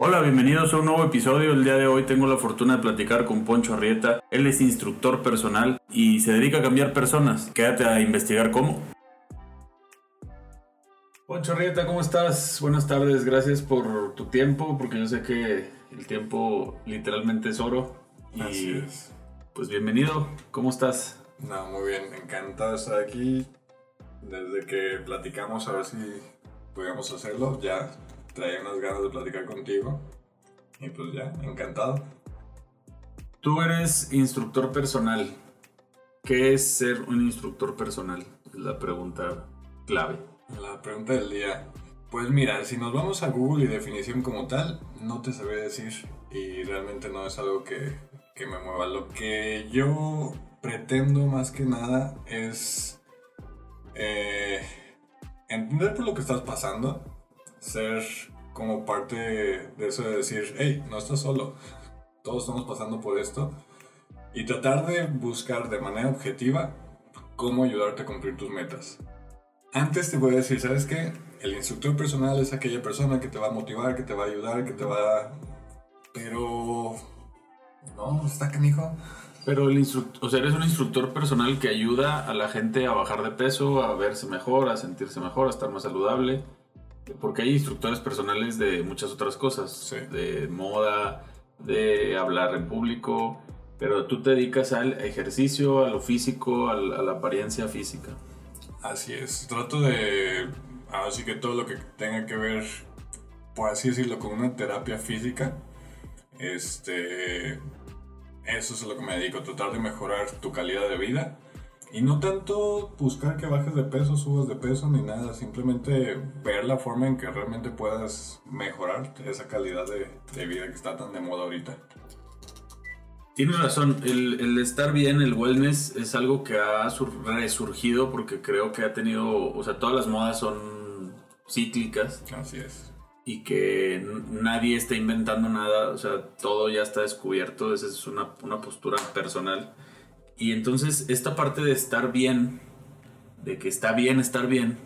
Hola, bienvenidos a un nuevo episodio. El día de hoy tengo la fortuna de platicar con Poncho Arrieta. Él es instructor personal y se dedica a cambiar personas. Quédate a investigar cómo. Poncho Arrieta, ¿cómo estás? Buenas tardes, gracias por tu tiempo, porque yo sé que el tiempo literalmente es oro. Y Así es. pues bienvenido, ¿cómo estás? No, muy bien, encantado de estar aquí. Desde que platicamos a ver si podíamos hacerlo, ya traía unas ganas de platicar contigo. Y pues ya, encantado. Tú eres instructor personal. ¿Qué es ser un instructor personal? Es la pregunta clave. La pregunta del día. Pues mira, si nos vamos a Google y definición como tal, no te sabría decir. Y realmente no es algo que, que me mueva. Lo que yo pretendo más que nada es eh, entender por lo que estás pasando, ser como parte de eso de decir, hey, no estás solo, todos estamos pasando por esto, y tratar de buscar de manera objetiva cómo ayudarte a cumplir tus metas. Antes te voy a decir, ¿sabes qué? El instructor personal es aquella persona que te va a motivar, que te va a ayudar, que te va a... Pero... No, está canijo. Pero el instructor, o sea, eres un instructor personal que ayuda a la gente a bajar de peso, a verse mejor, a sentirse mejor, a estar más saludable. Porque hay instructores personales de muchas otras cosas, Sí. de moda, de hablar en público, pero tú te dedicas al ejercicio, a lo físico, a la apariencia física. Así es. Trato de... Así que todo lo que tenga que ver, por así decirlo, con una terapia física, este... Eso es a lo que me dedico, tratar de mejorar tu calidad de vida. Y no tanto buscar que bajes de peso, subas de peso, ni nada. Simplemente ver la forma en que realmente puedas mejorar esa calidad de, de vida que está tan de moda ahorita. Tienes razón, el, el estar bien, el wellness es algo que ha sur- resurgido porque creo que ha tenido, o sea, todas las modas son cíclicas Así es. y que nadie está inventando nada, o sea, todo ya está descubierto, esa es una, una postura personal. Y entonces esta parte de estar bien, de que está bien estar bien,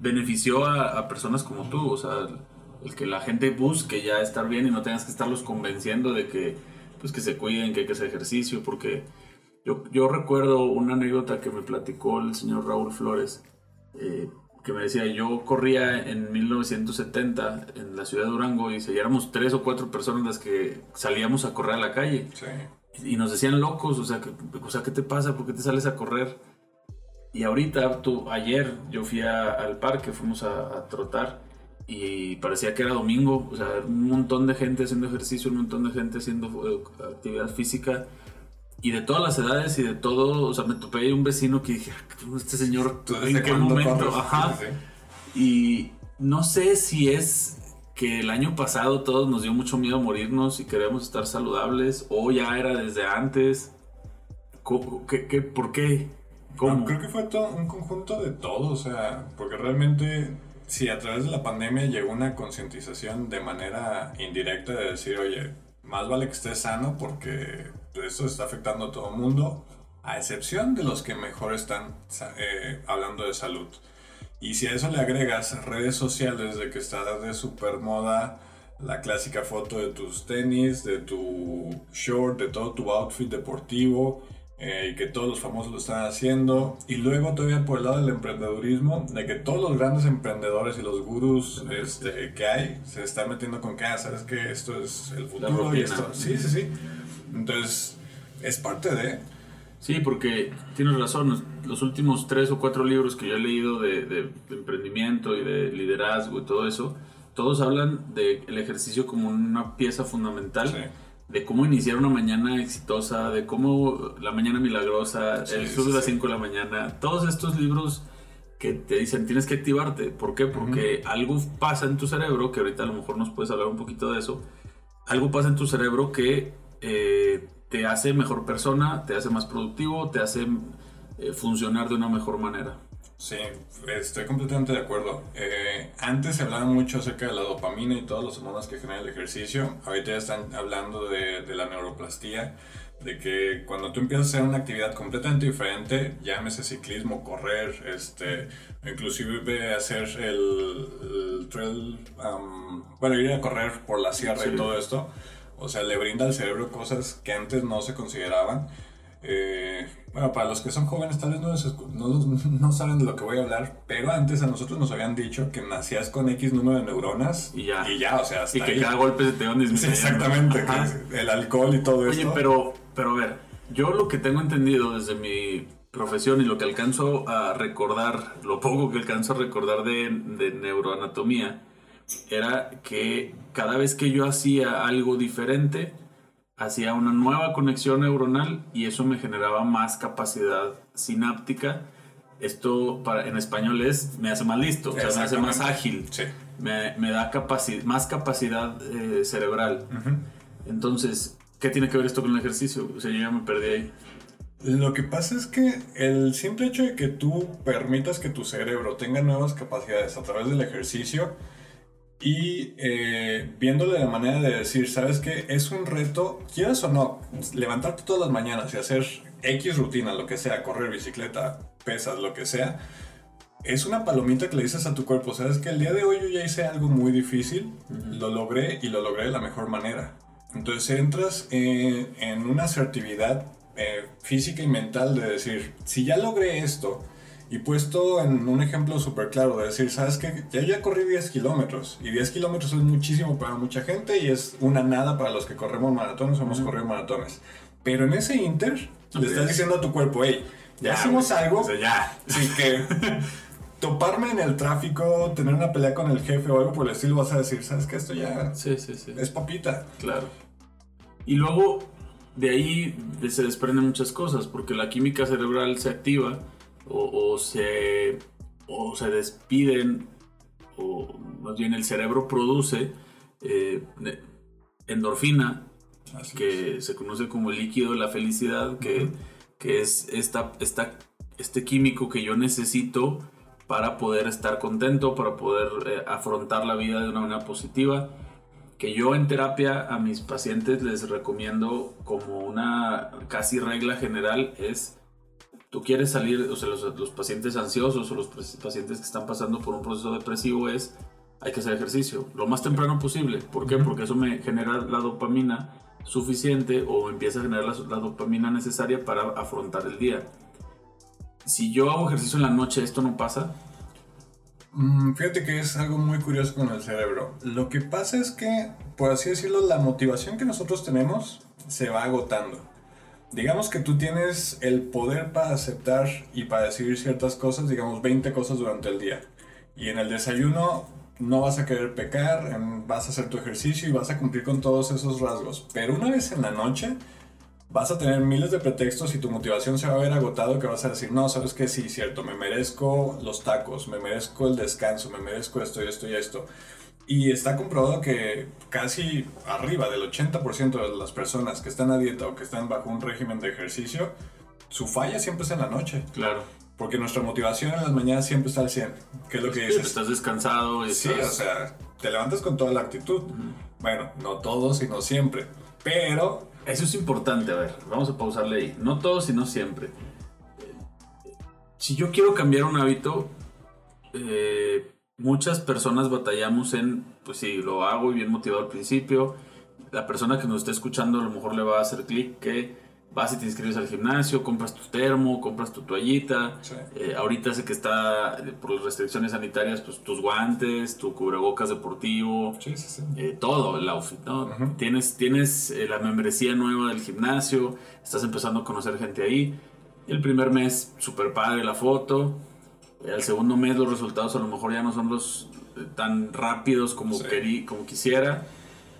benefició a, personas como tú, o sea, el, el que la gente busque ya estar bien y no tengas que estarlos convenciendo de que, pues, que se cuiden, que hay que hacer ejercicio, porque yo, yo recuerdo una anécdota que me platicó el señor Raúl Flores, eh, que me decía, yo corría en 1970 en la ciudad de Durango y si éramos tres o cuatro personas las que salíamos a correr a la calle Sí. Y nos decían locos, o sea, que- o sea, ¿qué te pasa? ¿Por qué te sales a correr? Y ahorita, tú, ayer yo fui a- al parque, fuimos a, a trotar y parecía que era domingo, o sea, un montón de gente haciendo ejercicio, un montón de gente haciendo eh, actividad física y de todas las edades y de todo, o sea, me topé un vecino que dije, "Ah, este señor, ¿Tú ¿en qué momento? corres? Ajá. Sí. Y no sé si es que el año pasado todos nos dio mucho miedo morirnos y queremos estar saludables o ya era desde antes. Co- ¿Qué, qué, por qué? ¿Cómo? No, creo que fue todo un conjunto de todo, o sea, porque realmente si a través de la pandemia llegó una concientización de manera indirecta de decir, oye, más vale que estés sano porque esto está afectando a todo el mundo, a excepción de los que mejor están eh, hablando de salud. Y si a eso le agregas redes sociales de que está de super moda la clásica foto de tus tenis, de tu short, de todo tu outfit deportivo, eh, y que todos los famosos lo están haciendo. Y luego todavía por el lado del emprendedurismo, de que todos los grandes emprendedores y los gurús este, que hay se están metiendo con que, ah, sabes que esto es el futuro y esto. Sí, sí, sí. Entonces, es parte de... Sí, porque tienes razón. Los últimos tres o cuatro libros que yo he leído de, de- de emprendimiento y de liderazgo y todo eso, todos hablan del ejercicio como una pieza fundamental. Sí. De cómo iniciar una mañana exitosa, de cómo la mañana milagrosa, Sí, el sí, sur de las sí. 5 de la mañana, todos estos libros que te dicen tienes que activarte. ¿Por qué? Porque algo pasa en tu cerebro, que ahorita a lo mejor nos puedes hablar un poquito de eso, algo pasa en tu cerebro que eh, te hace mejor persona, te hace más productivo, te hace eh, funcionar de una mejor manera. Sí, estoy completamente de acuerdo. Eh, antes se hablaba mucho acerca de la dopamina y todas las hormonas que genera el ejercicio. Ahorita ya están hablando de, de la neuroplastía, de que cuando tú empiezas a hacer una actividad completamente diferente, llámese ciclismo, correr, este, inclusive hacer el, el trail, um, bueno, ir a correr por la sierra y todo esto, o sea, le brinda al cerebro cosas que antes no se consideraban. Eh, bueno, para los que son jóvenes tal vez no, saben de lo que voy a hablar, pero antes a nosotros nos habían dicho que nacías con X número de neuronas y ya, y ya o sea, y que cada golpe se te van disminuyendo. exactamente, el alcohol y todo eso. Oye, pero, pero a ver, yo lo que tengo entendido desde mi profesión y lo que alcanzo a recordar, lo poco que alcanzo a recordar de, de neuroanatomía, era que cada vez que yo hacía algo diferente, hacía una nueva conexión neuronal y eso me generaba más capacidad sináptica. Esto para, en español es, me hace más listo, o sea, me hace más ágil, me, me, da más capacidad eh, cerebral. Entonces, ¿qué tiene que ver esto con el ejercicio? O sea, yo ya me perdí ahí. Lo que pasa es que el simple hecho de que tú permitas que tu cerebro tenga nuevas capacidades a través del ejercicio, y eh, viéndole la manera de decir, ¿sabes qué? Es un reto, quieras o no, levantarte todas las mañanas y hacer X rutina, lo que sea, correr, bicicleta, pesas, lo que sea, es una palomita que le dices a tu cuerpo, ¿sabes que El día de hoy yo ya hice algo muy difícil, lo logré y lo logré de la mejor manera. Entonces entras en una asertividad eh, física y mental de decir, si ya logré esto, y puesto en un ejemplo súper claro de decir, ¿sabes qué? Ya, ya corrí 10 kilómetros y 10 kilómetros es muchísimo para mucha gente y es una nada para los que corremos maratones o hemos corrido maratones. Pero en ese inter le estás diciendo a tu cuerpo, hey, ya, hicimos algo. ya. Así que toparme en el tráfico, tener una pelea con el jefe o algo por el estilo, vas a decir, ¿sabes qué? Esto ya sí, sí, sí. es papita. Claro. Y luego de ahí se desprenden muchas cosas, porque la química cerebral se activa o, se, o se despiden, o más bien el cerebro produce eh, endorfina, que se conoce como el líquido de la felicidad, que, que es esta, esta, este químico que yo necesito para poder estar contento, para poder eh, afrontar la vida de una manera positiva. Que yo en terapia a mis pacientes les recomiendo como una casi regla general es tú quieres salir, o sea, los, pacientes ansiosos o los pacientes que están pasando por un proceso depresivo es, hay que hacer ejercicio lo más temprano posible. ¿Por qué? Porque eso me genera la dopamina suficiente o empieza a generar la, dopamina necesaria para afrontar el día. Si yo hago ejercicio en la noche, ¿esto no pasa? Mm, fíjate que es algo muy curioso con el cerebro. Lo que pasa es que, por así decirlo, la motivación que nosotros tenemos se va agotando digamos que tú tienes el poder para aceptar y para decidir ciertas cosas, digamos 20 cosas durante el día. Y en el desayuno no vas a querer pecar, vas a hacer tu ejercicio y vas a cumplir con todos esos rasgos. Pero una vez en la noche vas a tener miles de pretextos y tu motivación se va a ver agotado que vas a decir, no, sabes que sí, cierto, me merezco los tacos, me merezco el descanso, me merezco esto y esto y esto. Y está comprobado que casi arriba del 80% de las personas que están a dieta o que están bajo un régimen de ejercicio, su falla siempre es en la noche. Claro. Porque nuestra motivación en las mañanas siempre está al 100. ¿Qué es lo que dices? Estás descansado. Sí, o sea, te levantas con toda la actitud. Bueno, no todos, sino siempre. Pero... Eso es importante, a ver, vamos a pausarle ahí. No todos, sino siempre. Si yo quiero cambiar un hábito, eh, muchas personas batallamos en, pues sí, lo hago y bien motivado al principio. La persona que nos esté escuchando a lo mejor le va a hacer clic que vas y te inscribes al gimnasio, compras tu termo, compras tu toallita. Eh, ahorita sé que está, eh, por las restricciones sanitarias, pues tus guantes, tu cubrebocas deportivo, eh, todo, el outfit, ¿no? Tienes, tienes la membresía nueva del gimnasio, estás empezando a conocer gente ahí. El primer mes, super padre la foto al segundo mes los resultados a lo mejor ya no son los eh, tan rápidos como, como quisiera.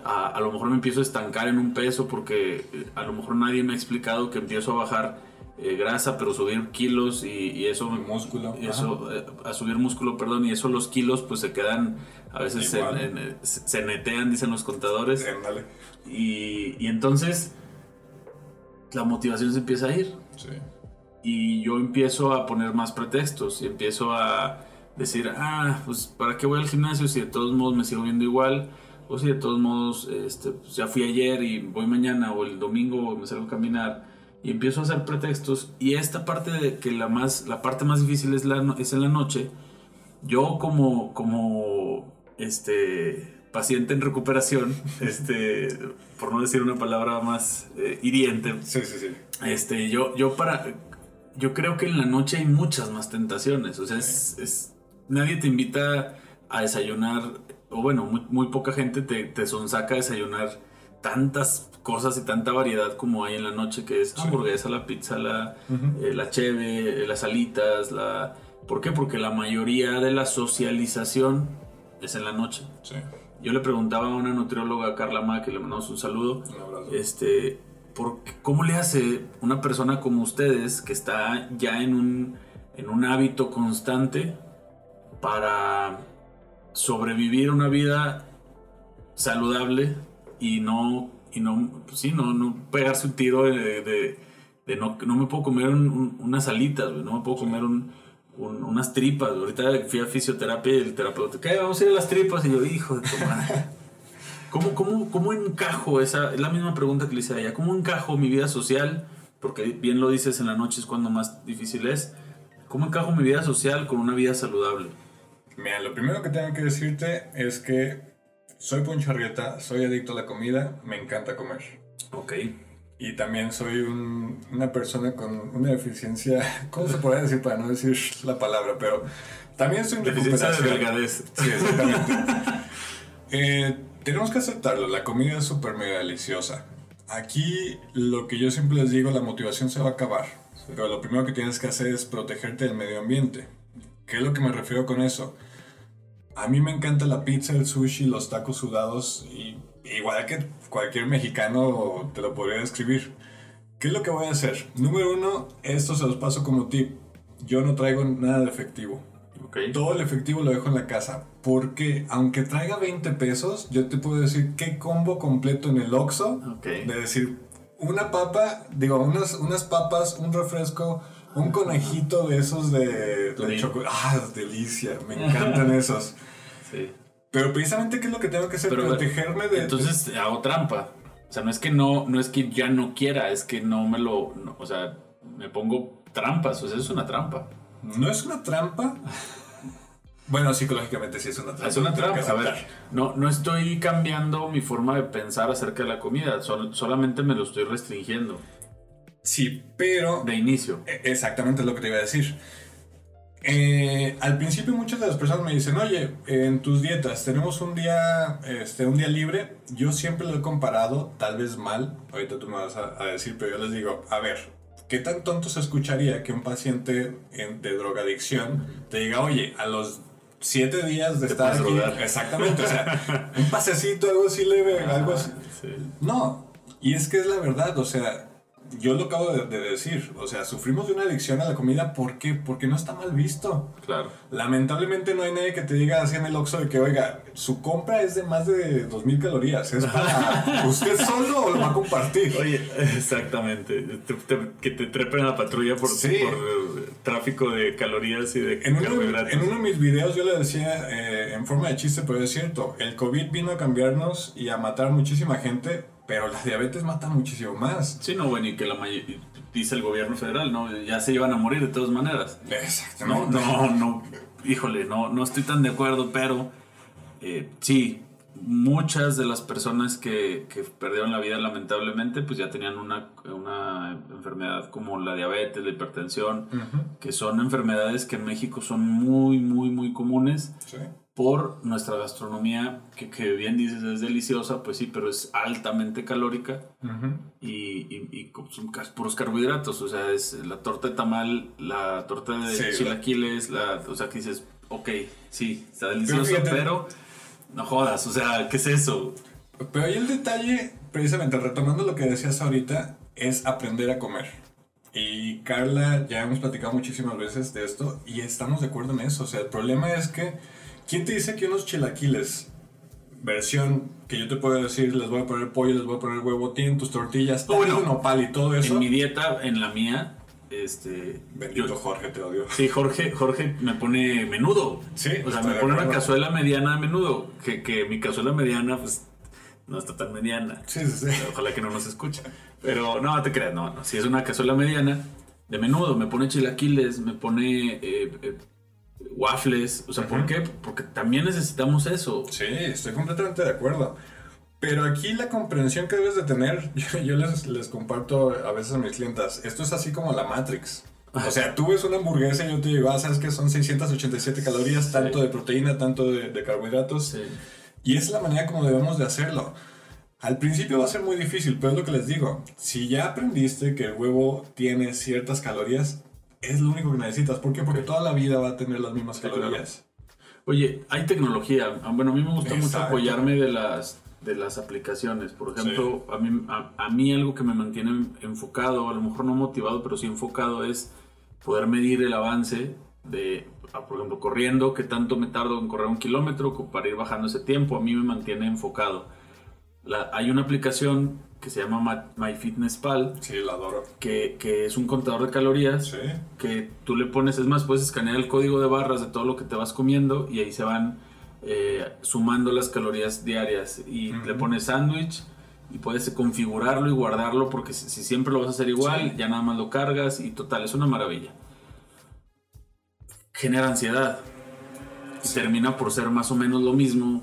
A, lo mejor me empiezo a estancar en un peso porque eh, a lo mejor nadie me ha explicado que empiezo a bajar eh, grasa, pero subir kilos y, eso... músculo. Y eso, a subir músculo, perdón, y eso los kilos pues se quedan, a veces se, netean, dicen los contadores. Y, y entonces la motivación se empieza a ir. Sí. Y yo empiezo a poner más pretextos y empiezo a decir, ah, pues ¿para qué voy al gimnasio si de todos modos me sigo viendo igual? O si de todos modos este, pues, ya fui ayer y voy mañana o el domingo me salgo a caminar y empiezo a hacer pretextos y esta parte de que la más la parte más difícil es la es en la noche yo como como este paciente en recuperación este por no decir una palabra más eh, hiriente Sí, sí, sí. este yo yo para yo creo que en la noche hay muchas más tentaciones o sea es, es- nadie te invita a desayunar o bueno muy, muy poca gente te, te sonsaca a desayunar tantas cosas y tanta variedad como hay en la noche que es Sí. hamburguesa la pizza la eh, la cheve, eh, las alitas, la... ¿Por qué? Porque la mayoría de la socialización es en la noche. Sí, Yo le preguntaba a una nutrióloga, Carla Ma, que le mandamos un saludo, un abrazo. este, ¿por qué- ¿cómo le hace una persona como ustedes que está ya en un, en un hábito constante para sobrevivir una vida saludable y no, y no, pues sí, no, no pegarse un tiro de, de- de no, no me puedo comer un- un- unas alitas, no me puedo comer un- un- unas tripas. Ahorita fui a fisioterapia y el terapeuta, ¿qué? Vamos a ir a las tripas. Y yo, hijo de tu madre. ¿Cómo, cómo, ¿Cómo encajo esa? Es la misma pregunta que le hice a ella. ¿Cómo encajo mi vida social? Porque bien lo dices, en la noche es cuando más difícil es. ¿Cómo encajo mi vida social con una vida saludable? Mira, lo primero que tengo que decirte es que soy poncharrieta, soy adicto a la comida, me encanta comer. Ok. Y también soy un- una persona con una deficiencia, ¿cómo se podría decir para no decir la palabra? Pero también estoy en Deficiencia de delgadez. Sí, exactamente. Eh, tenemos que aceptarlo, la comida es súper mega deliciosa. Aquí lo que yo siempre les digo, la motivación se va a acabar. Pero lo primero que tienes que hacer es protegerte del medio ambiente. ¿Qué es lo que me refiero con eso? A mí me encanta la pizza, el sushi, los tacos sudados y igual que cualquier mexicano te lo podría describir. ¿Qué es lo que voy a hacer? Número uno, esto se los paso como tip. Yo no traigo nada de efectivo. Todo el efectivo lo dejo en la casa. Porque aunque traiga 20 pesos, yo te puedo decir qué combo completo en el Oxxo. De decir, una papa, digo, unas, unas papas, un refresco, un conejito de esos de, de chocolate. Ah, delicia, me encantan esos. Sí. Pero precisamente, ¿qué es lo que tengo que hacer? Pero, Protegerme de... Entonces hago trampa. O sea, no es que no, no es que ya no quiera, es que no me lo. no, o sea, me pongo trampas. O sea, es una trampa. ¿No es una trampa? Bueno, psicológicamente sí es una trampa. Es una trampa. A ver, no, no estoy cambiando mi forma de pensar acerca de la comida. sol- solamente me lo estoy restringiendo. Sí, pero... De inicio. E- Exactamente es lo que te iba a decir. Eh, al principio muchas de las personas me dicen, oye, en tus dietas tenemos un día, este, un día libre. Yo siempre lo he comparado, tal vez mal, ahorita tú me vas a, a decir, pero yo les digo, a ver, ¿qué tan tonto se escucharía que un paciente en- de drogadicción te diga, oye, a los siete días de estar aquí, drogar. exactamente, o sea, un pasecito, algo así leve, algo así. Sí. No, y es que es la verdad, o sea, yo lo acabo de, de decir, o sea, sufrimos de una adicción a la comida, ¿por qué? Porque no está mal visto. Claro. Lamentablemente no hay nadie que te diga así en el Oxxo de que, oiga, su compra es de más de 2000 calorías, ¿es para usted solo o lo va a compartir? Oye, exactamente. Te- te- que te trepen a la patrulla por, Sí. por tráfico de calorías y de En uno, en uno de mis videos yo le decía eh, en forma de chiste, pero es cierto, el COVID vino a cambiarnos y a matar muchísima gente, pero la diabetes mata muchísimo más. Sí, no, bueno, y que la mayoría, dice el gobierno federal, ¿no? Ya se iban a morir de todas maneras. No, Exactamente. no, no, híjole, no, no estoy tan de acuerdo, pero eh, sí, muchas de las personas que, que perdieron la vida lamentablemente, pues ya tenían una, una enfermedad como la diabetes, la hipertensión, que son enfermedades que en México son muy, muy, muy comunes sí. por nuestra gastronomía, que, que bien dices es deliciosa, pues sí, pero es altamente calórica y, y, y son puros carbohidratos, o sea, es la torta de tamal, la torta de Sí, chilaquiles, la, o sea, que dices, ok, sí, está delicioso, fíjate- pero no jodas, o sea, ¿qué es eso? Pero ahí el detalle, precisamente retomando lo que decías ahorita, es aprender a comer. Y Carla, ya hemos platicado muchísimas veces de esto y estamos de acuerdo en eso. O sea, el problema es que, ¿quién te dice que unos chilaquiles, versión que yo te puedo decir, les voy a poner pollo, les voy a poner huevo, tienen tus tortillas, Oh, bueno. nopal y todo eso? En mi dieta, en la mía, este. Bendito Jorge, te odio. Sí, Jorge, Jorge me pone menudo. Sí. O sea, me pone una cazuela mediana a menudo. Que, que mi cazuela mediana, pues, no está tan mediana. Sí, sí, sí. Ojalá que no nos escuche. Pero no, te creas, no, no. Si es una cazuela mediana, de menudo, me pone chilaquiles, me pone eh, eh, waffles. O sea, ¿por qué? Porque también necesitamos eso. Sí, estoy completamente de acuerdo. Pero aquí la comprensión que debes de tener, yo, les, les, comparto a veces a mis clientas, esto es así como la Matrix. O sea, tú ves una hamburguesa y yo te digo, ah, sabes que son 687 calorías, tanto de proteína, tanto de, de carbohidratos. Sí. Y es la manera como debemos de hacerlo. Al principio va a ser muy difícil, pero es lo que les digo. Si ya aprendiste que el huevo tiene ciertas calorías, es lo único que necesitas. ¿Por qué? Porque toda la vida va a tener las mismas calorías. Oye, hay tecnología. Ah, bueno, a mí me gusta mucho apoyarme de las, de las aplicaciones. Por ejemplo, a, mí, a, mí algo que me mantiene enfocado, a lo mejor no motivado, pero sí enfocado, es poder medir el avance de, ah, por ejemplo, corriendo, que tanto me tardo en correr un kilómetro para ir bajando ese tiempo. A mí me mantiene enfocado. hay una aplicación que se llama MyFitnessPal. Sí, la adoro. Que, que, es un contador de calorías. Sí. Que tú le pones, es más, puedes escanear el código de barras de todo lo que te vas comiendo y ahí se van eh, sumando las calorías diarias. Y le pones sándwich y puedes configurarlo y guardarlo porque si, siempre lo vas a hacer igual, ya nada más lo cargas y total, es una maravilla. Genera ansiedad. Y termina por ser más o menos lo mismo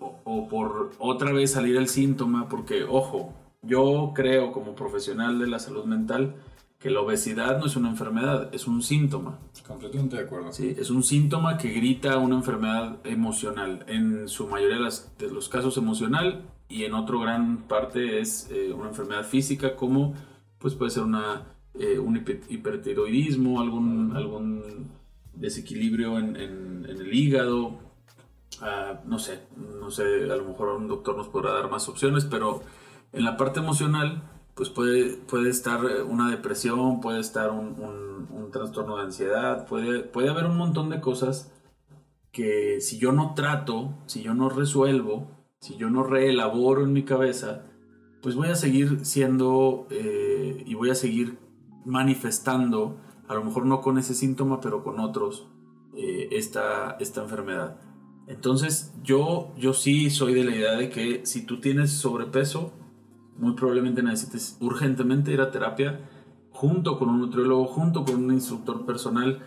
o, o, por otra vez salir el síntoma, porque ojo, yo creo como profesional de la salud mental que la obesidad no es una enfermedad, es un síntoma. Completamente de acuerdo. Sí, es un síntoma que grita una enfermedad emocional. En su mayoría de, los casos emocional y en otro gran parte es eh, una enfermedad física como pues puede ser una, eh, un hipertiroidismo, algún, algún desequilibrio en, el hígado. Ah, no sé, no sé, a lo mejor un doctor nos podrá dar más opciones, pero en la parte emocional, pues puede, puede estar eh, una depresión, puede estar un, un, trastorno de ansiedad, puede, puede haber un montón de cosas que si yo no trato, si yo no resuelvo, si yo no reelaboro en mi cabeza, pues voy a seguir siendo eh, y voy a seguir manifestando, a lo mejor no con ese síntoma, pero con otros, eh, esta, esta enfermedad. Entonces yo, yo sí soy de la idea de que si tú tienes sobrepeso, muy probablemente necesites urgentemente ir a terapia junto con un nutriólogo, junto con un instructor personal.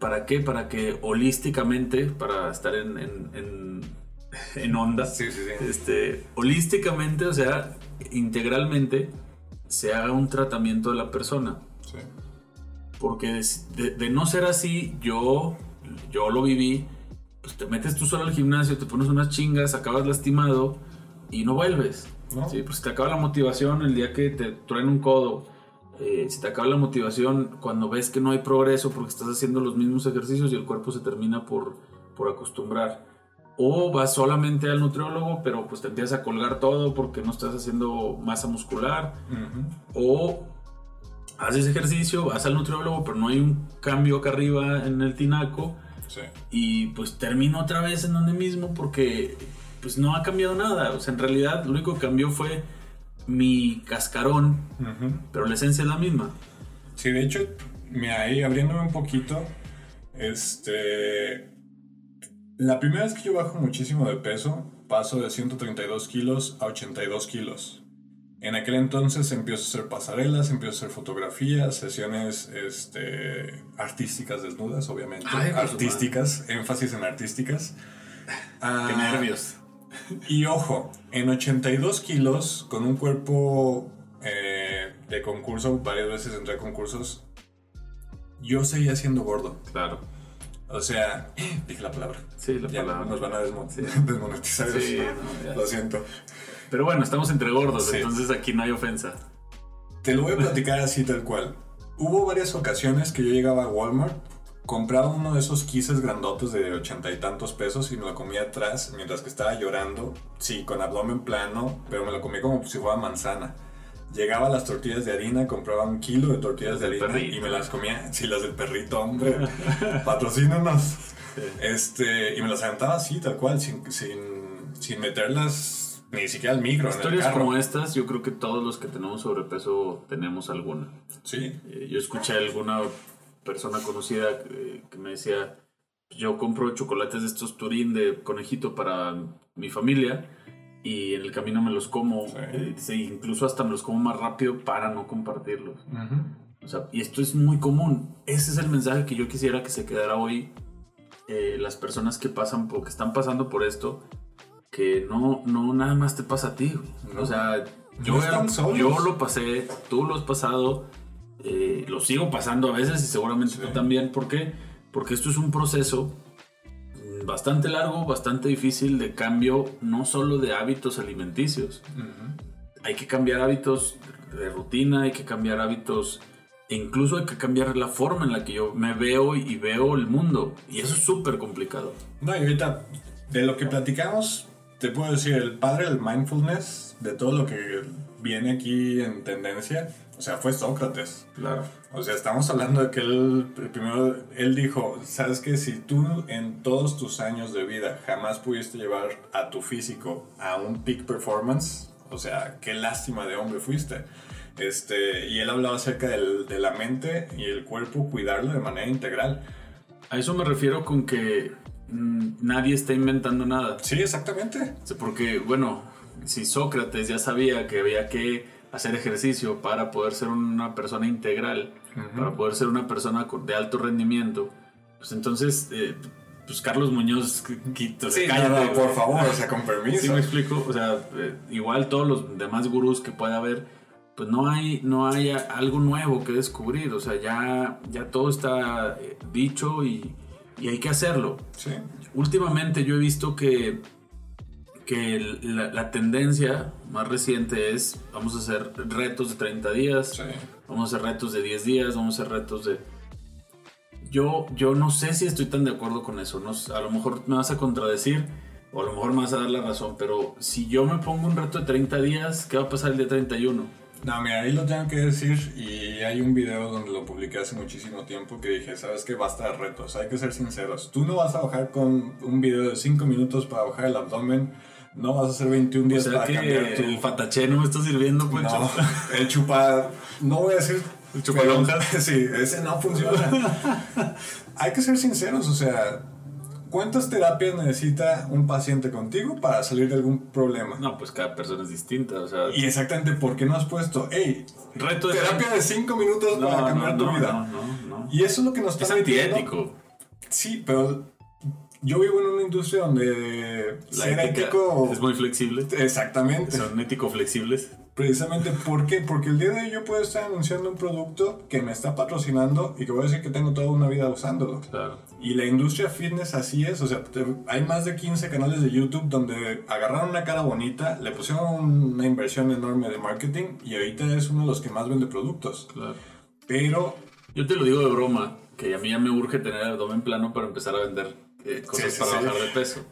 ¿Para qué? Para que holísticamente, para estar en, en, en, onda, sí, sí, sí. Este, holísticamente, o sea, integralmente, se haga un tratamiento de la persona. Sí. Porque de, de, no ser así, yo, yo lo viví, pues te metes tú solo al gimnasio, te pones unas chingas, acabas lastimado y no vuelves. Sí, pues si te acaba la motivación el día que te traen un codo, eh, si te acaba la motivación cuando ves que no hay progreso porque estás haciendo los mismos ejercicios y el cuerpo se termina por, por acostumbrar. O vas solamente al nutriólogo, pero pues te empiezas a colgar todo porque no estás haciendo masa muscular. O haces ejercicio, vas al nutriólogo, pero no hay un cambio acá arriba en el tinaco. Sí. Y pues termino otra vez en donde mismo porque pues no ha cambiado nada. O sea, en realidad lo único que cambió fue mi cascarón, pero la esencia es la misma. Sí, de hecho, me ahí abriéndome un poquito, este... La primera vez que yo bajo muchísimo de peso, paso de 132 kilos a 82 kilos. En aquel entonces empiezo a hacer pasarelas, empiezo a hacer fotografías, sesiones este, artísticas desnudas, obviamente. artísticas, énfasis en artísticas. Qué ah, nervios. Y ojo, en 82 kilos, con un cuerpo eh, de concurso, varias veces entré a concursos, yo seguía siendo gordo. Claro. O sea, dije la palabra. Sí, la ya palabra. Nos van a desmonetizar sí, Lo siento. Pero bueno, estamos entre gordos, entonces aquí no hay ofensa. Te lo voy a platicar así tal cual. Hubo varias ocasiones que yo llegaba a Walmart compraba uno de esos quises grandotes de ochenta y tantos pesos y me lo comía atrás mientras que estaba llorando. Sí, con abdomen plano, pero me lo comía como si fuera manzana. Llegaba a las tortillas de harina, compraba un kilo de tortillas de harina y me las comía. Sí, las del perrito, hombre. Patrocínanos. Este, y me las aventaba así, tal cual, sin, sin, sin meterlas ni siquiera el micro. Historias como estas, yo creo que todos los que tenemos sobrepeso tenemos alguna. Sí. Eh, yo escuché alguna persona conocida eh, que me decía, yo compro chocolates de estos Turín de conejito para mi familia y en el camino me los como, eh, incluso hasta me los como más rápido para no compartirlos. o sea, y esto es muy común. Ese es el mensaje que yo quisiera que se quedara hoy. las personas que pasan por, que están pasando por esto, que no, no nada más te pasa a ti. O sea, yo, yo lo pasé, tú lo has pasado, eh, lo sigo pasando a veces y seguramente tú también. ¿Por qué? Porque esto es un proceso bastante largo, bastante difícil de cambio, no solo de hábitos alimenticios. Hay que cambiar hábitos de rutina, hay que cambiar hábitos, e incluso hay que cambiar la forma en la que yo me veo y veo el mundo. Y eso es súper complicado. No, y ahorita, de lo que platicamos, te puedo decir, el padre del mindfulness, de todo lo que viene aquí en tendencia, o sea, fue Sócrates. Claro. O sea, estamos hablando de que él, primero, él dijo, sabes que si tú en todos tus años de vida jamás pudiste llevar a tu físico a un peak performance, o sea, qué lástima de hombre fuiste. Este, y él hablaba acerca del, de la mente y el cuerpo, cuidarlo de manera integral. A eso me refiero con que Mm, nadie está inventando nada. Sí, exactamente. Porque, bueno, si Sócrates ya sabía que había que hacer ejercicio para poder ser una persona integral, para poder ser una persona de alto rendimiento, pues entonces, eh, pues Carlos Muñoz, quito, sí, cállate, por favor, o sea, con permiso. Sí, me explico, o sea, eh, igual todos los demás gurús que pueda haber, pues no hay, no hay algo nuevo que descubrir, o sea, ya, ya todo está eh, dicho y y hay que hacerlo. Sí. Últimamente yo he visto que, que la, tendencia más reciente es vamos a hacer retos de 30 días, vamos a hacer retos de 10 días, vamos a hacer retos de... Yo, yo no sé si estoy tan de acuerdo con eso, no, a lo mejor me vas a contradecir o a lo mejor me vas a dar la razón, pero si yo me pongo un reto de 30 días, ¿qué va a pasar el día 31? No, mira, ahí lo tengo que decir y hay un video donde lo publiqué hace muchísimo tiempo que dije, sabes que basta de retos, hay que ser sinceros. Tú no vas a bajar con un video de 5 minutos para bajar el abdomen, no vas a hacer 21 días para cambiar tu... El fataché no me está sirviendo, pues. No, el chupar, no voy a decir... El chupalonjas. Sí, ese no funciona. hay que ser sinceros, o sea ¿Cuántas terapias necesita un paciente contigo para salir de algún problema? No, pues cada persona es distinta, o sea... Y exactamente, ¿por qué no has puesto, hey, reto de terapia de 5 minutos para cambiar tu vida? No, no, no. Y eso es lo que nos está Es antiético. Sí, pero yo vivo en una industria donde la ser ético es muy flexible. Exactamente. Son ético flexibles. Precisamente, ¿por qué? Porque el día de hoy yo puedo estar anunciando un producto que me está patrocinando y que voy a decir que tengo toda una vida usándolo. Claro. Y la industria fitness así es, o sea, hay más de 15 canales de YouTube donde agarraron una cara bonita, le pusieron una inversión enorme de marketing y ahorita es uno de los que más vende productos. Claro. Pero... Yo te lo digo de broma, que a mí ya me urge tener el abdomen plano para empezar a vender eh, cosas para bajar de peso.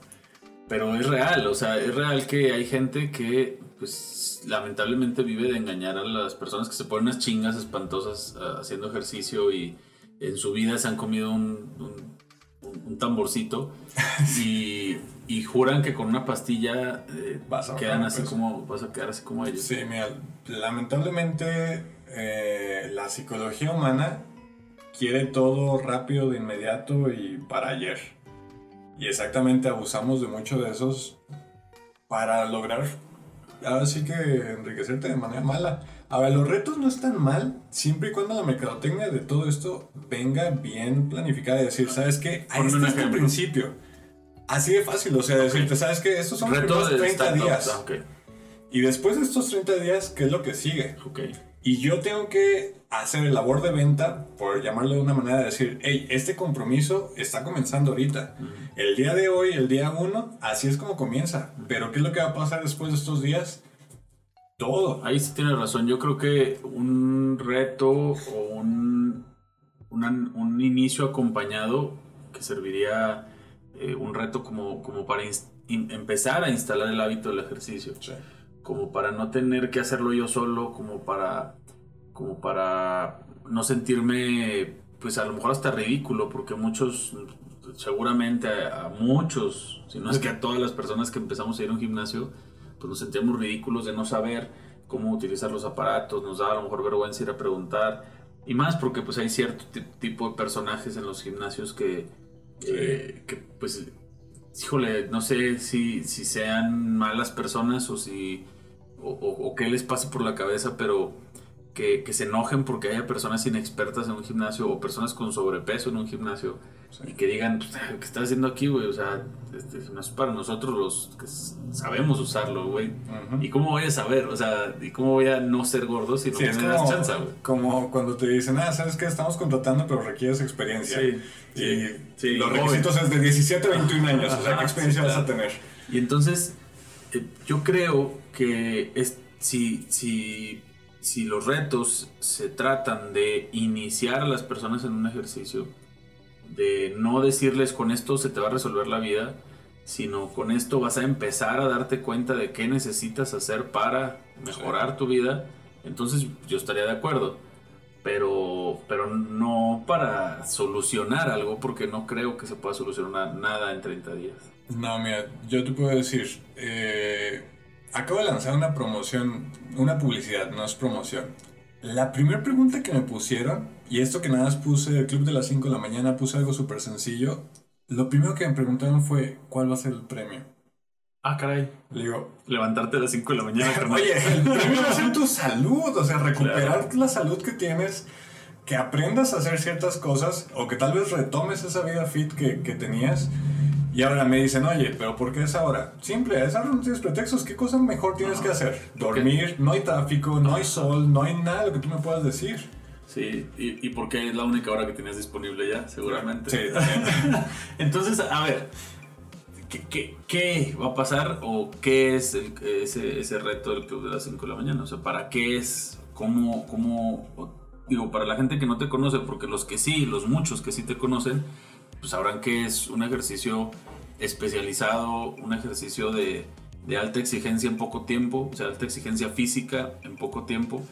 Pero es real, o sea, es real que hay gente que, pues, lamentablemente vive de engañar a las personas que se ponen unas chingas espantosas uh, haciendo ejercicio y en su vida se han comido un, un, tamborcito y, y, juran que con una pastilla eh, quedan así como, vas a quedar así como ellos. Sí, mira, lamentablemente eh, la psicología humana quiere todo rápido, de inmediato y para ayer. Y exactamente abusamos de mucho de esos para lograr, ahora sí que enriquecerte de manera mala. A ver, los retos no están mal siempre y cuando la mercadotecnia de todo esto venga bien planificada y decir, ¿sabes qué? Ahí está este principio. Así de fácil, o sea, decirte, ¿sabes qué? Estos son los 30 días. Ah, y después de estos 30 días, ¿qué es lo que sigue? Okay. Y yo tengo que hacer el labor de venta, por llamarlo de una manera, de decir, hey, este compromiso está comenzando ahorita. El día de hoy, el día uno, así es como comienza. Pero ¿qué es lo que va a pasar después de estos días? Todo. Ahí sí tienes razón. Yo creo que un reto o un, un inicio acompañado que serviría eh, un reto como, como para empezar a instalar el hábito del ejercicio. Como para no tener que hacerlo yo solo, como para, como para no sentirme, pues a lo mejor hasta ridículo, porque muchos, seguramente a, muchos, si no es que a todas las personas que empezamos a ir a un gimnasio, pues nos sentíamos ridículos de no saber cómo utilizar los aparatos, nos daba a lo mejor vergüenza ir a preguntar. Y más porque pues hay cierto tipo de personajes en los gimnasios que, que pues, híjole, no sé si, si sean malas personas o si, o, o qué les pasa por la cabeza, pero que, se enojen porque haya personas inexpertas en un gimnasio o personas con sobrepeso en un gimnasio y que digan, pues, ¿qué estás haciendo aquí, güey? O sea, este es para nosotros los que sabemos usarlo, güey. ¿Y cómo voy a saber? O sea, ¿y cómo voy a no ser gordo si no me das chance, güey? Como cuando te dicen, ah, ¿sabes qué? Estamos contratando, pero requieres experiencia. Sí, y los requisitos es de 17 a 21 años, o sea, ¿qué experiencia vas a tener? Y entonces, yo creo que es, si, si si los retos se tratan de iniciar a las personas en un ejercicio, de no decirles con esto se te va a resolver la vida, sino con esto vas a empezar a darte cuenta de qué necesitas hacer para mejorar tu vida, entonces yo estaría de acuerdo. Pero, pero no para solucionar algo, porque no creo que se pueda solucionar nada en 30 días. No, mira, yo te puedo decir, eh, acabo de lanzar una promoción, una publicidad, no es promoción. La primera pregunta que me pusieron, y esto que nada más puse el club de las 5 de la mañana, puse algo súper sencillo. Lo primero que me preguntaron fue, ¿cuál va a ser el premio? Ah, caray. Le digo, levantarte a las 5 de la mañana. Oye, el premio va a ser tu salud, o sea, recuperar la salud que tienes, que aprendas a hacer ciertas cosas, o que tal vez retomes esa vida fit que, que tenías. Y ahora me dicen, oye, pero ¿por qué es ahora? Simple, es ahora no tienes pretextos. ¿Qué cosa mejor tienes que hacer? Dormir, no hay tráfico, no hay sol, no hay nada lo que tú me puedas decir. Sí, y, y porque es la única hora que tienes disponible ya, seguramente. Sí. Entonces, a ver, ¿qué, ¿qué, va a pasar o qué es el, ese, ese reto del club de las 5 de la mañana? O sea, ¿para qué es? ¿Cómo, cómo? Digo, para la gente que no te conoce, porque los que sí, los muchos que sí te conocen, pues sabrán que es un ejercicio especializado, un ejercicio de, alta exigencia en poco tiempo, o sea, alta exigencia física en poco tiempo,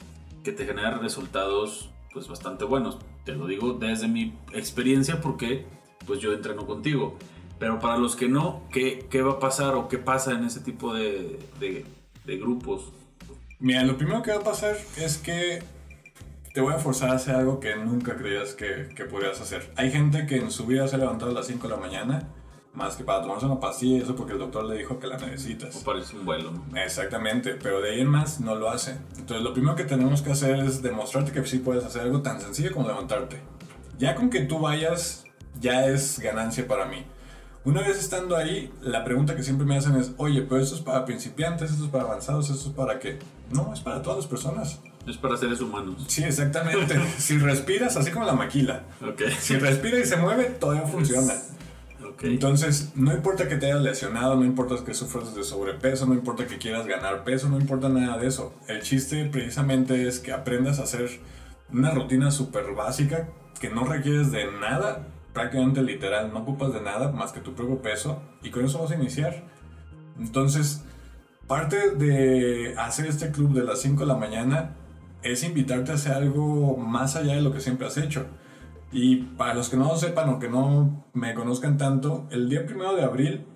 que te genera resultados pues bastante buenos. Te lo digo desde mi experiencia porque pues yo entreno contigo. Pero para los que no, ¿qué, qué va a pasar o qué pasa en ese tipo de, de grupos? Mira, lo primero que va a pasar es que te voy a forzar a hacer algo que nunca creías que, que podrías hacer. Hay gente que en su vida se ha levantado a las 5 de la mañana, más que para tomarse una pastilla, eso porque el doctor le dijo que la necesitas. O parece un vuelo. Exactamente, pero de ahí en más no lo hace. Entonces lo primero que tenemos que hacer es demostrarte que sí puedes hacer algo tan sencillo como levantarte. Ya con que tú vayas, ya es ganancia para mí. Una vez estando ahí, la pregunta que siempre me hacen es, oye, pero esto es para principiantes, esto es para avanzados, esto es para qué. No, es para todas las personas. Es para seres humanos. Sí, exactamente. si respiras, así como la maquila. Okay. Si respira y se mueve, todavía funciona. Okay. Entonces, no importa que te hayas lesionado, no importa que sufras de sobrepeso, no importa que quieras ganar peso, no importa nada de eso. El chiste precisamente es que aprendas a hacer una rutina súper básica que no requieres de nada, prácticamente literal, no ocupas de nada más que tu propio peso y con eso vas a iniciar. Entonces, parte de hacer este club de las 5 de la mañana es invitarte a hacer algo más allá de lo que siempre has hecho. Y para los que no lo sepan o que no me conozcan tanto, el día primero de abril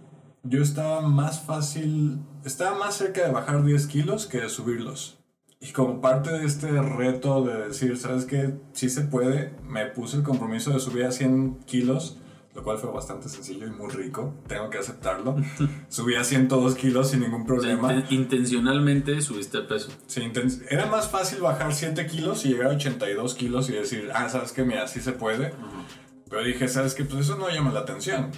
yo estaba más fácil, estaba más cerca de bajar 10 kilos que de subirlos. Y como parte de este reto de decir, ¿sabes qué? Sí se puede, me puse el compromiso de subir a 100 kilos lo cual fue bastante sencillo y muy rico, tengo que aceptarlo. Subí a 102 kilos sin ningún problema. intencionalmente subiste el peso. Sí, era más fácil bajar 7 kilos y llegar a 82 kilos y decir, ah, sabes que mira, sí se puede. Pero dije, sabes que pues eso no llama la atención.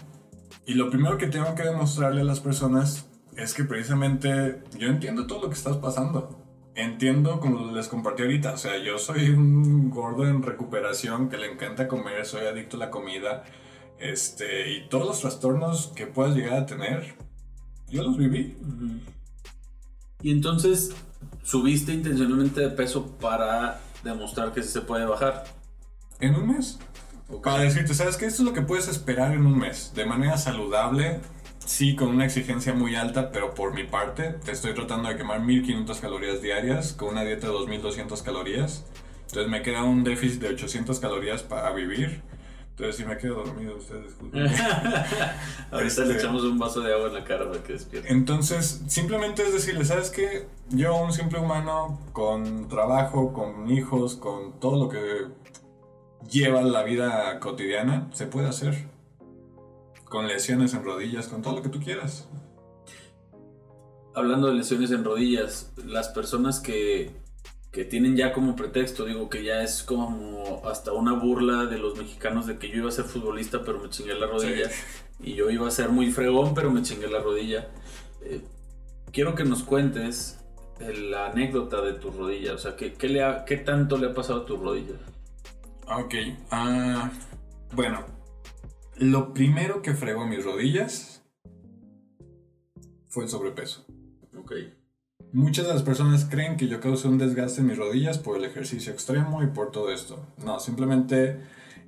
Y lo primero que tengo que demostrarle a las personas es que precisamente yo entiendo todo lo que estás pasando. Entiendo, como les compartí ahorita, o sea, yo soy un gordo en recuperación que le encanta comer, soy adicto a la comida este, y todos los trastornos que puedas llegar a tener, yo los viví. Y entonces, ¿subiste intencionalmente de peso para demostrar que sí se puede bajar? En un mes. Para decirte, ¿sabes qué? Esto es lo que puedes esperar en un mes. De manera saludable, sí, con una exigencia muy alta, pero por mi parte, te estoy tratando de quemar 1500 calorías diarias con una dieta de 2200 calorías. Entonces me queda un déficit de 800 calorías para vivir Entonces, si me quedo dormido, ustedes disculpen. Ahorita Este- le echamos un vaso de agua en la cara para que despierte. Entonces, simplemente es decirle, ¿sabes qué? Yo, un simple humano, con trabajo, con hijos, con todo lo que lleva la vida cotidiana, se puede hacer. Con lesiones en rodillas, con todo lo que tú quieras. Hablando de lesiones en rodillas, las personas que, que tienen ya como pretexto, digo que ya es como hasta una burla de los mexicanos de que yo iba a ser futbolista pero me chingué la rodilla y yo iba a ser muy fregón pero me chingué la rodilla. Eh, quiero que nos cuentes eh, la anécdota de tu rodilla, o sea, ¿qué, qué le ha- qué tanto le ha pasado a tu rodilla? Ok, ah, bueno, lo primero que fregó mis rodillas fue el sobrepeso. Ok. Muchas de las personas creen que yo causé un desgaste en mis rodillas por el ejercicio extremo y por todo esto. No, simplemente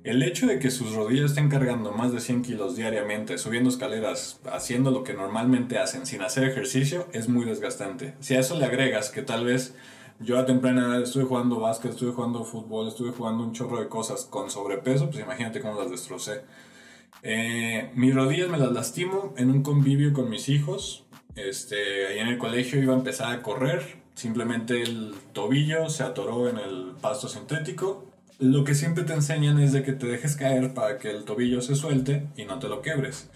el hecho de que sus rodillas estén cargando más de 100 kilos diariamente, subiendo escaleras, haciendo lo que normalmente hacen sin hacer ejercicio, es muy desgastante. Si a eso le agregas que tal vez yo a temprana edad estuve jugando básquet, estuve jugando fútbol, estuve jugando un chorro de cosas con sobrepeso, pues imagínate cómo las destrocé. Eh, mis rodillas me las lastimo en un convivio con mis hijos. Este, ahí en el colegio iba a empezar a correr. Simplemente el tobillo se atoró en el pasto sintético. Lo que siempre te enseñan es de que te dejes caer para que el tobillo se suelte y no te lo quebres.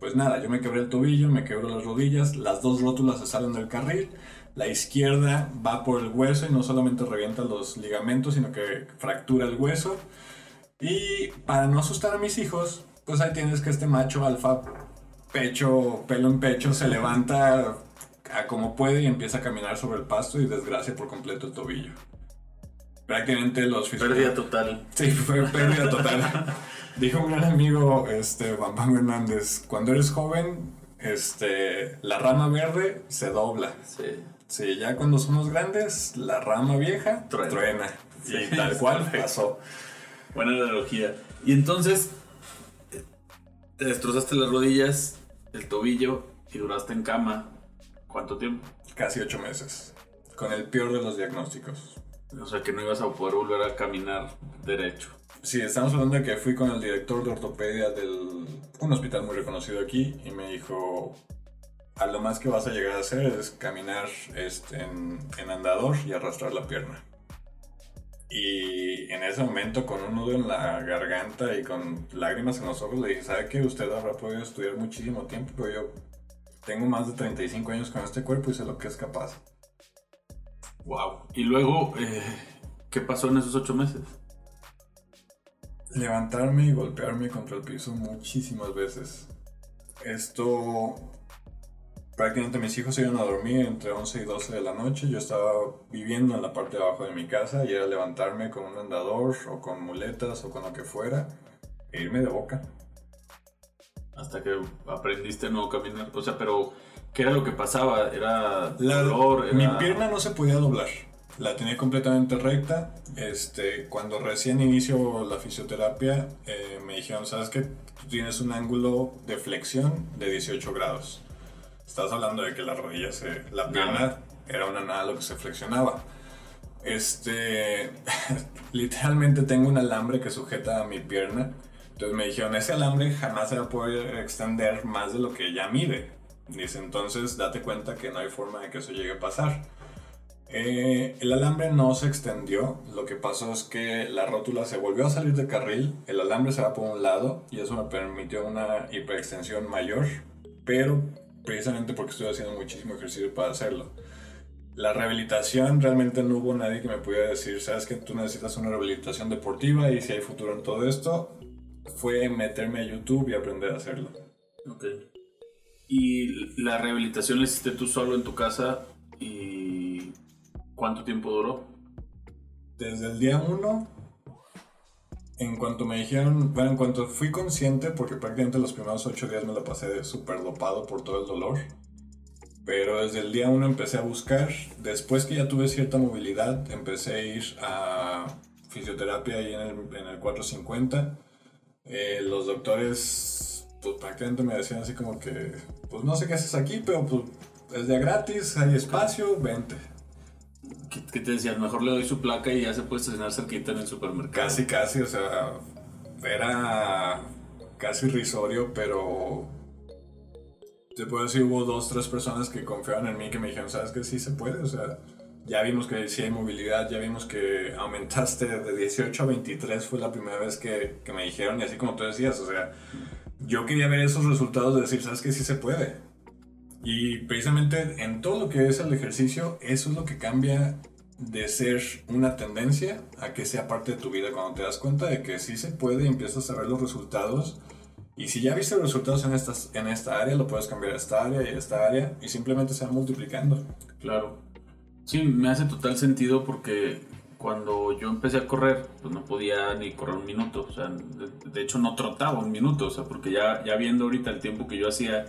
Pues nada, yo me quebré el tobillo, me quebró las rodillas, las dos rótulas se salen del carril, la izquierda va por el hueso y no solamente revienta los ligamentos, sino que fractura el hueso. Y para no asustar a mis hijos, pues ahí tienes que este macho alfa, pecho, pelo en pecho, se levanta a como puede y empieza a caminar sobre el pasto y desgracia por completo el tobillo. Prácticamente los Pérdida total. Sí, fue pérdida total. Dijo un gran amigo, este, Pablo Hernández, cuando eres joven, este, la rama verde se dobla. Sí. Sí, ya cuando somos grandes, la rama vieja Truena. truena. Sí, y tal cual perfecto. pasó. Buena analogía. Y entonces, eh, te destrozaste las rodillas, el tobillo y duraste en cama. ¿Cuánto tiempo? Casi ocho meses. Con el peor de los diagnósticos. O sea que no ibas a poder volver a caminar derecho. Sí, estamos hablando de que fui con el director de ortopedia de un hospital muy reconocido aquí y me dijo, a lo más que vas a llegar a hacer es caminar este, en, en andador y arrastrar la pierna. Y en ese momento, con un nudo en la garganta y con lágrimas en los ojos, le dije, ¿sabe que usted habrá podido estudiar muchísimo tiempo? Pero yo tengo más de 35 años con este cuerpo y sé lo que es capaz. Wow. Y luego, eh, ¿qué pasó en esos ocho meses? levantarme y golpearme contra el piso muchísimas veces. Esto prácticamente mis hijos se iban a dormir entre 11 y 12 de la noche. Yo estaba viviendo en la parte de abajo de mi casa y era levantarme con un andador o con muletas o con lo que fuera e irme de boca. Hasta que aprendiste a no caminar. O sea, pero, ¿qué era lo que pasaba? ¿Era La- dolor? Era... Mi pierna no se podía doblar. La tenía completamente recta. Este, cuando recién inicio la fisioterapia, eh, me dijeron, ¿sabes qué? Tú tienes un ángulo de flexión de 18 grados. Estás hablando de que la rodilla se... La pierna era una nada lo que se flexionaba. Este... literalmente tengo un alambre que sujeta a mi pierna. Entonces me dijeron, ese alambre jamás se va a poder extender más de lo que ya mide. Dice, entonces date cuenta que no hay forma de que eso llegue a pasar. Eh, el alambre no se extendió, lo que pasó es que la rótula se volvió a salir de carril, el alambre se va por un lado y eso me permitió una hiperextensión mayor, pero precisamente porque estoy haciendo muchísimo ejercicio para hacerlo. La rehabilitación realmente no hubo nadie que me pudiera decir, sabes que tú necesitas una rehabilitación deportiva y si hay futuro en todo esto, fue meterme a YouTube y aprender a hacerlo. Ok. ¿Y la rehabilitación la hiciste tú solo en tu casa? ¿Y cuánto tiempo duró? Desde el día 1, en cuanto me dijeron, bueno, en cuanto fui consciente, porque prácticamente los primeros 8 días me la pasé súper dopado por todo el dolor, pero desde el día 1 empecé a buscar, después que ya tuve cierta movilidad, empecé a ir a fisioterapia ahí en el, en el 450. Eh, los doctores, pues prácticamente me decían así como que, pues no sé qué haces aquí, pero pues es de gratis, hay espacio, vente. ¿Qué, qué te decían? Mejor le doy su placa y ya se puede estacionar cerquita en el supermercado. Casi, casi, o sea, era casi irrisorio, pero te puedo decir, hubo dos, tres personas que confiaban en mí que me dijeron, sabes que sí se puede, o sea, ya vimos que sí hay movilidad, ya vimos que aumentaste de 18 a 23, fue la primera vez que, que me dijeron, y así como tú decías, o sea, yo quería ver esos resultados de decir, sabes que sí se puede. Y precisamente en todo lo que es el ejercicio, eso es lo que cambia de ser una tendencia a que sea parte de tu vida. Cuando te das cuenta de que sí se puede y empiezas a ver los resultados. Y si ya viste los resultados en, estas, en esta área, lo puedes cambiar a esta área y a esta área y simplemente se va multiplicando. Claro. Sí, me hace total sentido porque cuando yo empecé a correr, pues no podía ni correr un minuto. O sea, de, hecho no trotaba un minuto. O sea, porque ya, ya viendo ahorita el tiempo que yo hacía,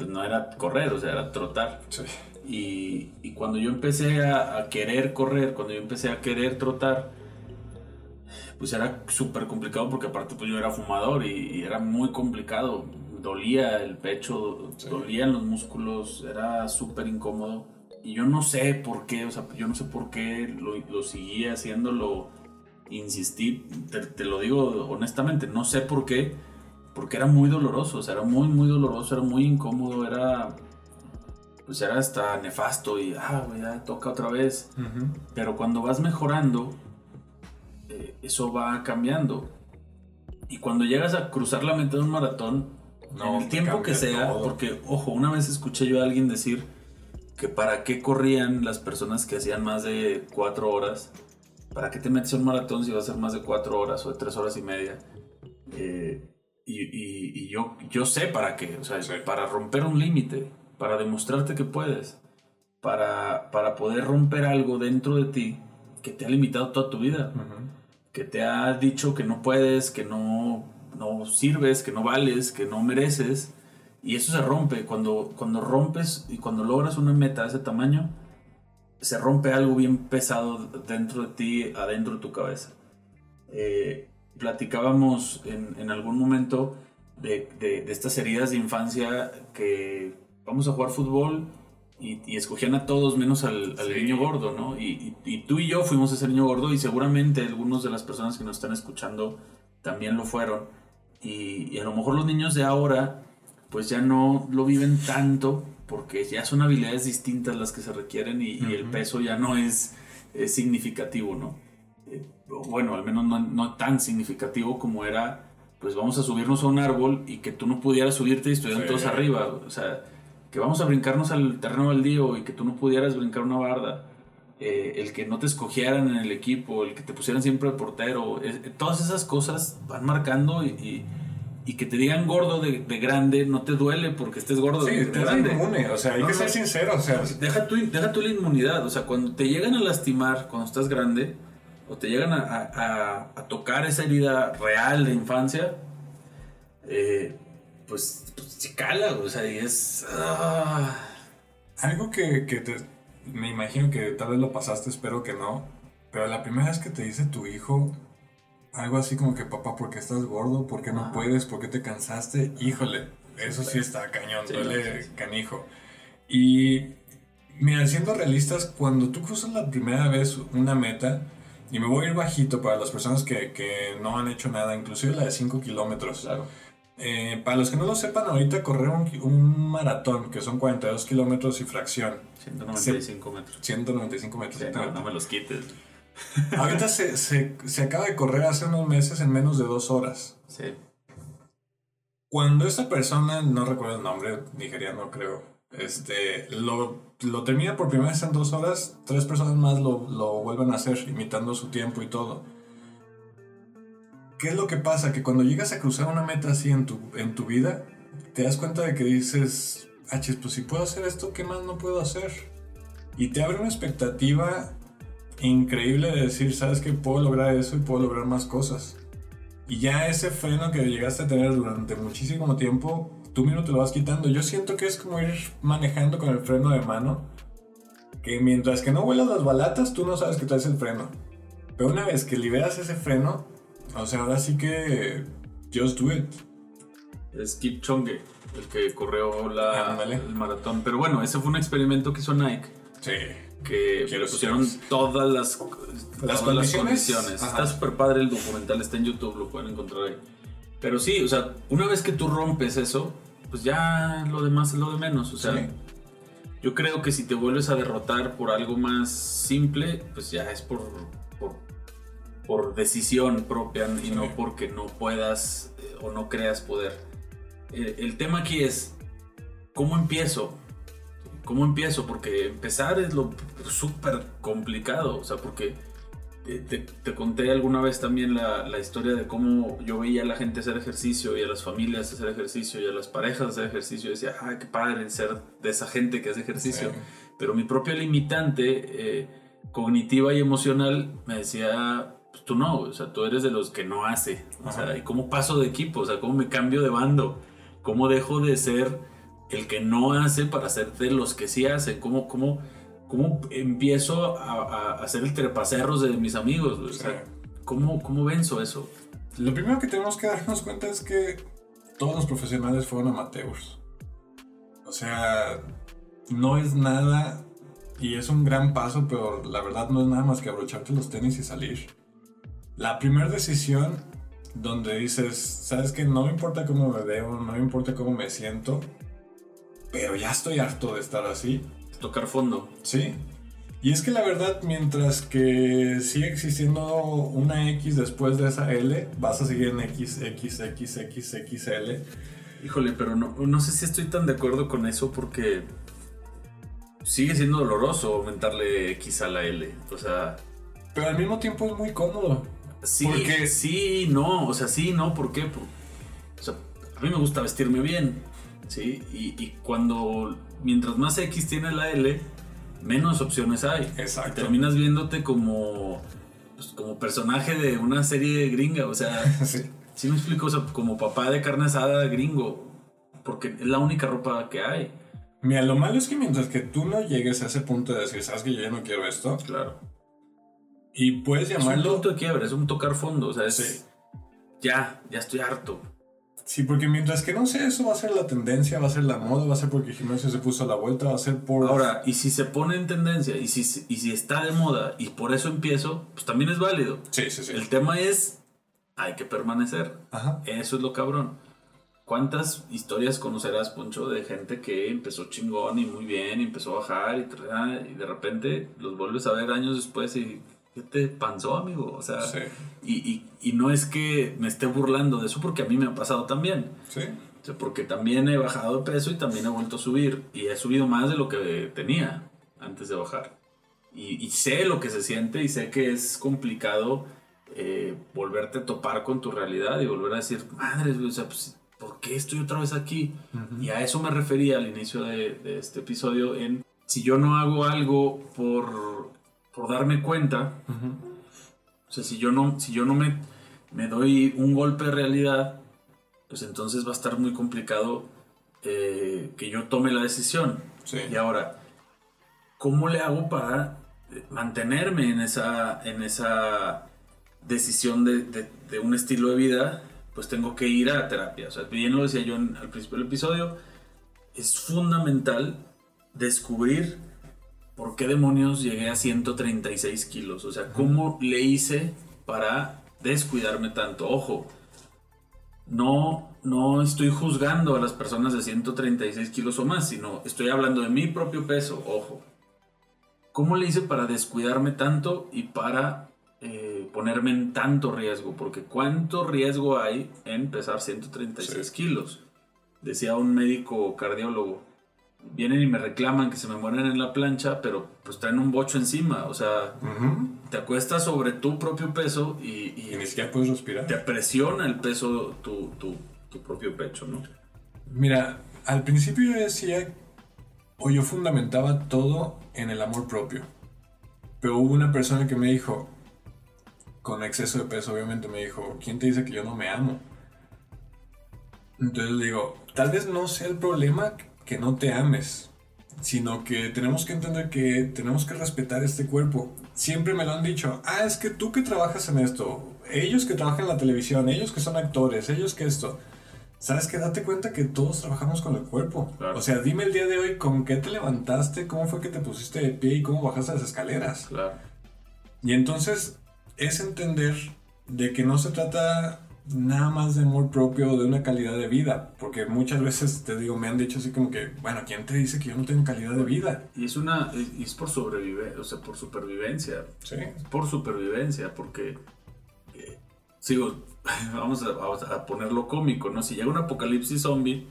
pues no era correr, o sea, era trotar. Sí. Y, y cuando yo empecé a, a, querer correr, cuando yo empecé a querer trotar, pues era súper complicado porque aparte pues yo era fumador y, y era muy complicado. Dolía el pecho, sí. dolían los músculos, era súper incómodo. Y yo no sé por qué, o sea, yo no sé por qué lo, lo seguía haciéndolo, insistí, te, te, lo digo honestamente, no sé por qué, porque era muy doloroso, o sea, era muy, muy doloroso, era muy incómodo, era pues era hasta nefasto y, ah, güey, ya toca otra vez. Uh -huh. Pero cuando vas mejorando, eh, eso va cambiando. Y cuando llegas a cruzar la meta de un maratón, no, en el tiempo que sea, todo. porque, ojo, una vez escuché yo a alguien decir que para qué corrían las personas que hacían más de cuatro horas, para qué te metes en un maratón si va a ser más de cuatro horas o de tres horas y media. Eh, y, y, y yo, yo sé para qué, o sea, sí. para romper un límite para demostrarte que puedes, para, para poder romper algo dentro de ti que te ha limitado toda tu vida, uh -huh. que te ha dicho que no puedes, que no, no sirves, que no vales, que no mereces. Y eso se rompe. Cuando, cuando rompes y cuando logras una meta de ese tamaño, se rompe algo bien pesado dentro de ti, adentro de tu cabeza. Eh, platicábamos en, en, algún momento de, de, de estas heridas de infancia que vamos a jugar fútbol y, y escogían a todos menos al, al sí. niño gordo, ¿no? Y, y, y, tú y yo fuimos ese niño gordo y seguramente algunos de las personas que nos están escuchando también lo fueron. Y, a lo mejor los niños de ahora pues ya no lo viven tanto porque ya son habilidades distintas las que se requieren y, uh -huh. el peso ya no es, es significativo, ¿no? Bueno, al menos no, no tan significativo como era pues vamos a subirnos a un árbol y que tú no pudieras subirte y estuvieran sí. todos arriba. O sea, que vamos a brincarnos al terreno baldío y que tú no pudieras brincar una barda, eh, el que no te escogieran en el equipo, el que te pusieran siempre al portero, eh, todas esas cosas van marcando y, y, y que te digan gordo de, de, grande no te duele porque estés gordo sí, de, de grande. inmune, o sea, hay no, que ser sincero, o sea, deja tu, deja tu la inmunidad, o sea, cuando te llegan a lastimar cuando estás grande o te llegan a, a, a tocar esa herida real de infancia, eh, pues, pues se cala, o sea, y es... Ah. Algo que, que te, me imagino que tal vez lo pasaste, espero que no, pero la primera vez que te dice tu hijo algo así como que, papá, ¿por qué estás gordo? ¿Por qué no ah. puedes? ¿Por qué te cansaste? Híjole, eso sí está cañón, sí, duele sí. canijo. Y mira, siendo realistas, cuando tú cruzas la primera vez una meta, y me voy a ir bajito para las personas que, que no han hecho nada, inclusive la de 5 kilómetros. Claro eh, para los que no lo sepan, ahorita correr un, un maratón, que son 42 kilómetros y fracción. 195 metros. 195 metros. Sí, no, no, me los quites. ahorita se, se, se, acaba de correr hace unos meses en menos de dos horas. Sí. Cuando esta persona, no recuerdo el nombre, nigeriano creo, este, lo, lo termina por primera vez en dos horas, tres personas más lo, lo vuelven a hacer, imitando su tiempo y todo ¿Qué es lo que pasa? Que cuando llegas a cruzar una meta así en tu, en tu vida, te das cuenta de que dices, ah, pues si puedo hacer esto, ¿qué más no puedo hacer? Y te abre una expectativa increíble de decir, sabes que puedo lograr eso y puedo lograr más cosas. Y ya ese freno que llegaste a tener durante muchísimo tiempo, tú mismo te lo vas quitando. Yo siento que es como ir manejando con el freno de mano, que mientras que no vuelas las balatas, tú no sabes que traes el freno. Pero una vez que liberas ese freno, o sea, ahora sí que. Just do it. Es Kipchoge, el que corrió la, el maratón. Pero bueno, ese fue un experimento que hizo Nike. Sí. que Quiero pusieron todas las, Las todas las condiciones, condiciones. ajá. Está súper padre el documental, está en YouTube, lo pueden encontrar ahí. Pero sí, o sea, una vez que tú rompes eso, pues ya lo demás es lo de menos. O sea, Sí. yo creo que si te vuelves a derrotar por algo más simple, pues ya es por, por, por decisión propia y Sí. no porque no puedas eh, o no creas poder. Eh, el tema aquí es, ¿cómo empiezo? ¿Cómo empiezo? Porque empezar es lo súper complicado, o sea, porque te, te- te conté alguna vez también la, la historia de cómo yo veía a la gente hacer ejercicio y a las familias hacer ejercicio y a las parejas hacer ejercicio y decía, ay, qué padre ser de esa gente que hace ejercicio. Sí. Pero mi propia limitante eh, cognitiva y emocional me decía, pues tú no, o sea, tú eres de los que no hace. O sea. ¿y cómo paso de equipo? O sea, ¿cómo me cambio de bando? ¿Cómo dejo de ser el que no hace para ser de los que sí hacen? ¿Cómo, cómo, cómo empiezo a, a, ser el trepacerros de mis amigos? güey? O sea, ¿cómo, ¿Cómo venzo eso? Lo primero que tenemos que darnos cuenta es que todos los profesionales fueron amateurs. O sea, no es nada, y es un gran paso, pero la verdad no es nada más que abrocharte los tenis y salir. La primera decisión donde dices, sabes que no me importa cómo me veo, no me importa cómo me siento, pero ya estoy harto de estar así. Tocar fondo. Sí. Y es que la verdad, mientras que sigue existiendo una X después de esa L, vas a seguir en X, X, X, X, XL. Híjole, pero no, no sé si estoy tan de acuerdo con eso porque sigue siendo doloroso aumentarle X a la L. O sea, Pero al mismo tiempo es muy cómodo. sí, Porque- sí, no, o sea, sí, no, ¿por qué? Por- o sea, a mí me gusta vestirme bien, ¿sí? Y, y cuando, mientras más X tiene la L, menos opciones hay. Exacto. Y terminas viéndote como, pues, como personaje de una serie gringa, o sea... Sí. Sí me explico, o sea, como papá de carne asada gringo, porque es la única ropa que hay, Mira, lo malo es que mientras que tú no llegues a ese punto de decir, sabes que yo ya no quiero esto, claro. y puedes Es un llamarlo. punto de quiebra, es un tocar fondo, o sea, es Sí. ya, ya estoy harto. Sí, porque mientras que no sea eso, va a ser la tendencia, va a ser la moda, va a ser porque el gimnasio se puso a la vuelta, va a ser por. Ahora, y si se pone en tendencia, y si, y si está de moda, y por eso empiezo, pues también es válido. Sí, sí, sí. El tema es, hay que permanecer. Ajá. Eso es lo cabrón. ¿Cuántas historias conocerás, Poncho, de gente que empezó chingón y muy bien, y empezó a bajar y, y de repente los vuelves a ver años después y ¿qué te panzó, amigo? O sea, Sí. y, y- y no es que me esté burlando de eso porque a mí me ha pasado también. Sí. O sea, porque también he bajado de peso y también he vuelto a subir. Y he subido más de lo que tenía antes de bajar. Y, y sé lo que se siente y sé que es complicado eh, volverte a topar con tu realidad y volver a decir, madre, o sea, pues, ¿por qué estoy otra vez aquí? Y a eso me refería al inicio de, de este episodio en si yo no hago algo por, por darme cuenta, Ujú. o sea, si yo no, si yo no me, me doy un golpe de realidad, pues entonces va a estar muy complicado eh, que yo tome la decisión. Sí. Y ahora, ¿cómo le hago para eh, mantenerme en esa, en esa decisión de, de- de un estilo de vida? Pues tengo que ir a terapia. O sea, bien lo decía yo en- al principio del episodio, es fundamental descubrir por qué demonios llegué a 136 kilos. O sea, cómo le hice para descuidarme tanto. Ojo, no, no estoy juzgando a las personas de 136 kilos o más, sino estoy hablando de mi propio peso. Ojo, ¿cómo le hice para descuidarme tanto y para eh, ponerme en tanto riesgo? Porque ¿cuánto riesgo hay en pesar 136 Sí. kilos? Decía un médico cardiólogo. Vienen y me reclaman que se me mueren en la plancha, pero pues traen un bocho encima. O sea, Ujú. te acuestas sobre tu propio peso y, y Y ni siquiera puedes respirar. te presiona el peso tu, tu, tu propio pecho, ¿no? Mira, al principio yo decía, o yo fundamentaba todo en el amor propio. Pero hubo una persona que me dijo, con exceso de peso obviamente me dijo, ¿quién te dice que yo no me amo? Entonces le digo, tal vez no sea el problema que no te ames, sino que tenemos que entender que tenemos que respetar este cuerpo. Siempre me lo han dicho, ah, es que tú que trabajas en esto, ellos que trabajan en la televisión, ellos que son actores, ellos que esto. ¿Sabes qué? Date cuenta que todos trabajamos con el cuerpo. O sea, dime el día de hoy con qué te levantaste, cómo fue que te pusiste de pie y cómo bajaste las escaleras. Claro. Y entonces es entender de que no se trata nada más de amor propio o de una calidad de vida, porque muchas veces te digo, me han dicho así como que, bueno, ¿quién te dice que yo no tengo calidad de vida? Y es una, y es por sobrevivencia, o sea, por supervivencia. Sí. Por supervivencia, porque, eh, sigo, vamos a, ponerlo cómico, ¿no? Si llega un apocalipsis zombie,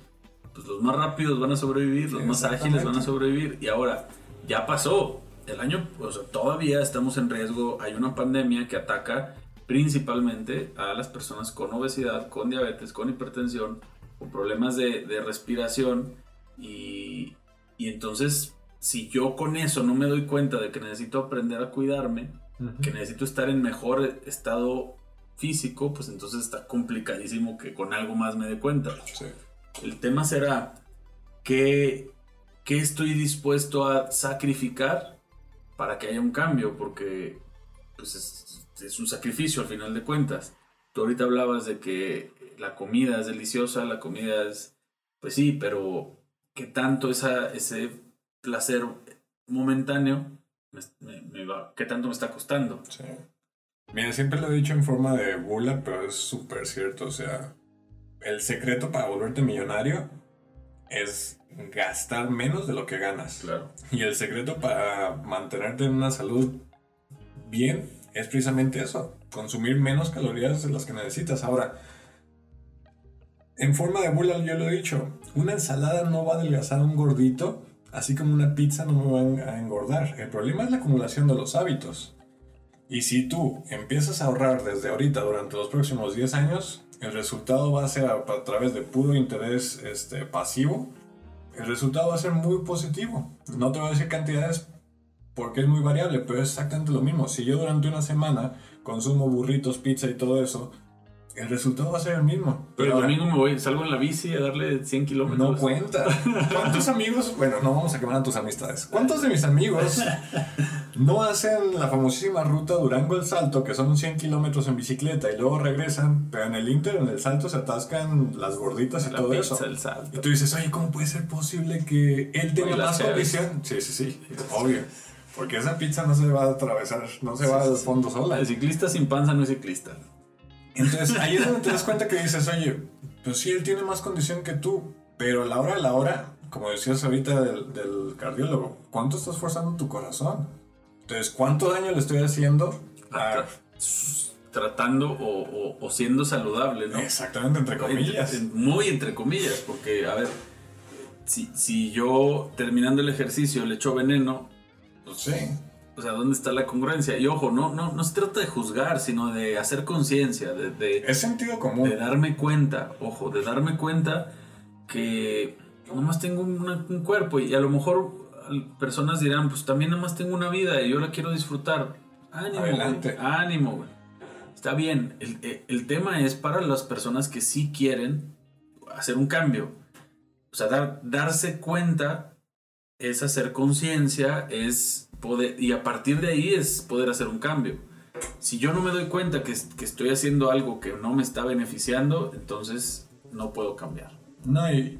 pues los más rápidos van a sobrevivir, los más ágiles van a sobrevivir. Y ahora, ya pasó. El año, o sea, todavía estamos en riesgo. Hay una pandemia que ataca principalmente a las personas con obesidad, con diabetes, con hipertensión, con problemas de, respiración. Y, y entonces, si yo con eso no me doy cuenta de que necesito aprender a cuidarme, que necesito estar en mejor estado físico, pues entonces está complicadísimo que con algo más me dé cuenta. El tema será qué, qué estoy dispuesto a sacrificar para que haya un cambio, porque pues es, un sacrificio al final de cuentas. Tú ahorita hablabas de que la comida es deliciosa, la comida es, pues sí, pero qué tanto esa, ese placer momentáneo me, va, qué tanto me está costando. Sí. Mira, siempre lo he dicho en forma de burla, pero es súper cierto. O sea, el secreto para volverte millonario es gastar menos de lo que ganas. Claro. Y el secreto para mantenerte en una salud bien es precisamente eso. Consumir menos calorías de las que necesitas. Ahora, en forma de burla yo lo he dicho, una ensalada no va a adelgazar a un gordito, así como una pizza no me va a engordar. El problema es la acumulación de los hábitos. Y si tú empiezas a ahorrar desde ahorita durante los próximos 10 años, el resultado va a ser a, través de puro interés este, pasivo. El resultado va a ser muy positivo. No te voy a decir cantidades porque es muy variable, pero es exactamente lo mismo. Si yo durante una semana consumo burritos, pizza y todo eso, el resultado va a ser el mismo. Pero, el domingo me voy, salgo en la bici a darle 100 kilómetros. No cuenta. ¿Cuántos amigos? Bueno, no vamos a quemar a tus amistades. ¿Cuántos de mis amigos no hacen la famosísima ruta Durango el Salto, que son 100 kilómetros en bicicleta y luego regresan, pero en el Inter, en el Salto, se atascan las gorditas y todo eso? Y tú dices, oye, ¿cómo puede ser posible que él tenga más condición? Sí, sí, sí, obvio. Porque esa pizza no se va a atravesar, no se va al fondo sola. El ciclista sin panza no es ciclista. Entonces ahí es donde te das cuenta que dices, oye, pues sí, él tiene más condición que tú, pero a la hora de la hora, como decías ahorita del, cardiólogo, ¿cuánto estás forzando tu corazón? Entonces, ¿cuánto daño le estoy haciendo a... Tratando o, siendo saludable, ¿no? Exactamente, entre comillas. muy entre comillas, porque, a ver, si, si yo terminando el ejercicio le echo veneno, pues sí o sea, ¿dónde está la congruencia? Y ojo, no, no, no se trata de juzgar, sino de hacer conciencia, de, de... Es sentido común. De darme cuenta, ojo, de darme cuenta que nomás tengo un cuerpo y a lo mejor personas dirán, pues también nomás tengo una vida y yo la quiero disfrutar. Ánimo, Adelante. ánimo, güey. Está bien, el, eh, el, tema es para las personas que sí quieren hacer un cambio. O sea, dar, darse cuenta es hacer conciencia, es y a partir de ahí es poder hacer un cambio. Si yo no me doy cuenta que, que estoy haciendo algo que no me está beneficiando, entonces no puedo cambiar. No, y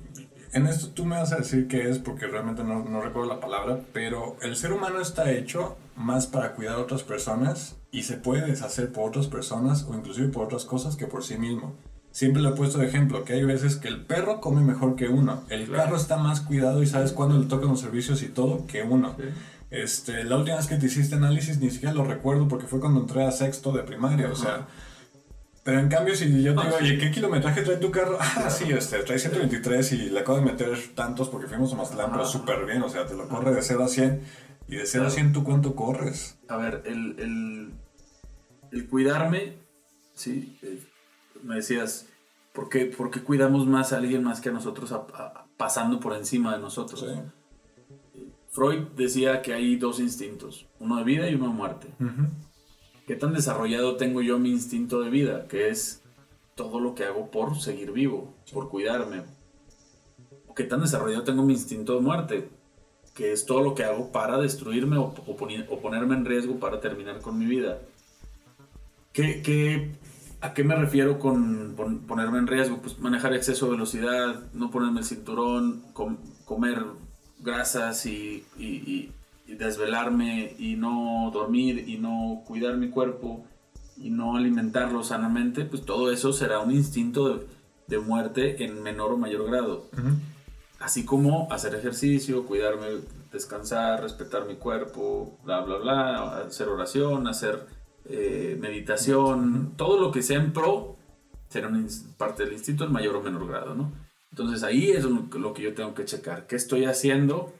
en esto tú me vas a decir qué es, porque realmente no, no, recuerdo la palabra, pero el ser humano está hecho más para cuidar a otras personas y se puede deshacer por otras personas o inclusive por otras cosas que por sí mismo. Siempre le he puesto de ejemplo que hay veces que el perro come mejor que uno, el carro está más cuidado y sabes cuándo le tocan los servicios y todo que uno. Este, la última vez que te hiciste análisis ni siquiera lo recuerdo porque fue cuando entré a sexto de primaria, o sea. Pero en cambio, si yo te digo, oye, ¿qué kilometraje trae tu carro? Ah, sí, este, trae 123 y le acabo de meter tantos porque fuimos a Mazatlán, pero súper bien, o sea, te lo corre de 0 a 100. Y de 0 a 100, ¿tú cuánto corres? A ver, el, el, el cuidarme, sí, eh, me decías, ¿por qué, ¿por qué, cuidamos más a alguien más que a nosotros pasando por encima de nosotros? Sí. Freud decía que hay dos instintos, uno de vida y uno de muerte. ¿Qué tan desarrollado tengo yo mi instinto de vida? Que es todo lo que hago por seguir vivo, por cuidarme. ¿Qué tan desarrollado tengo mi instinto de muerte? Que es todo lo que hago para destruirme o, ponerme en riesgo para terminar con mi vida. ¿Qué, ¿A qué me refiero con ponerme en riesgo? Pues manejar exceso de velocidad, no ponerme el cinturón, comer grasas y, y, desvelarme y no dormir y no cuidar mi cuerpo y no alimentarlo sanamente, pues todo eso será un instinto de, muerte en menor o mayor grado. Así como hacer ejercicio, cuidarme, descansar, respetar mi cuerpo, bla, bla, bla, hacer oración, hacer eh, meditación, todo lo que sea en pro será parte del instinto en mayor o menor grado, ¿no? Entonces ahí es lo que yo tengo que checar. ¿Qué estoy haciendo?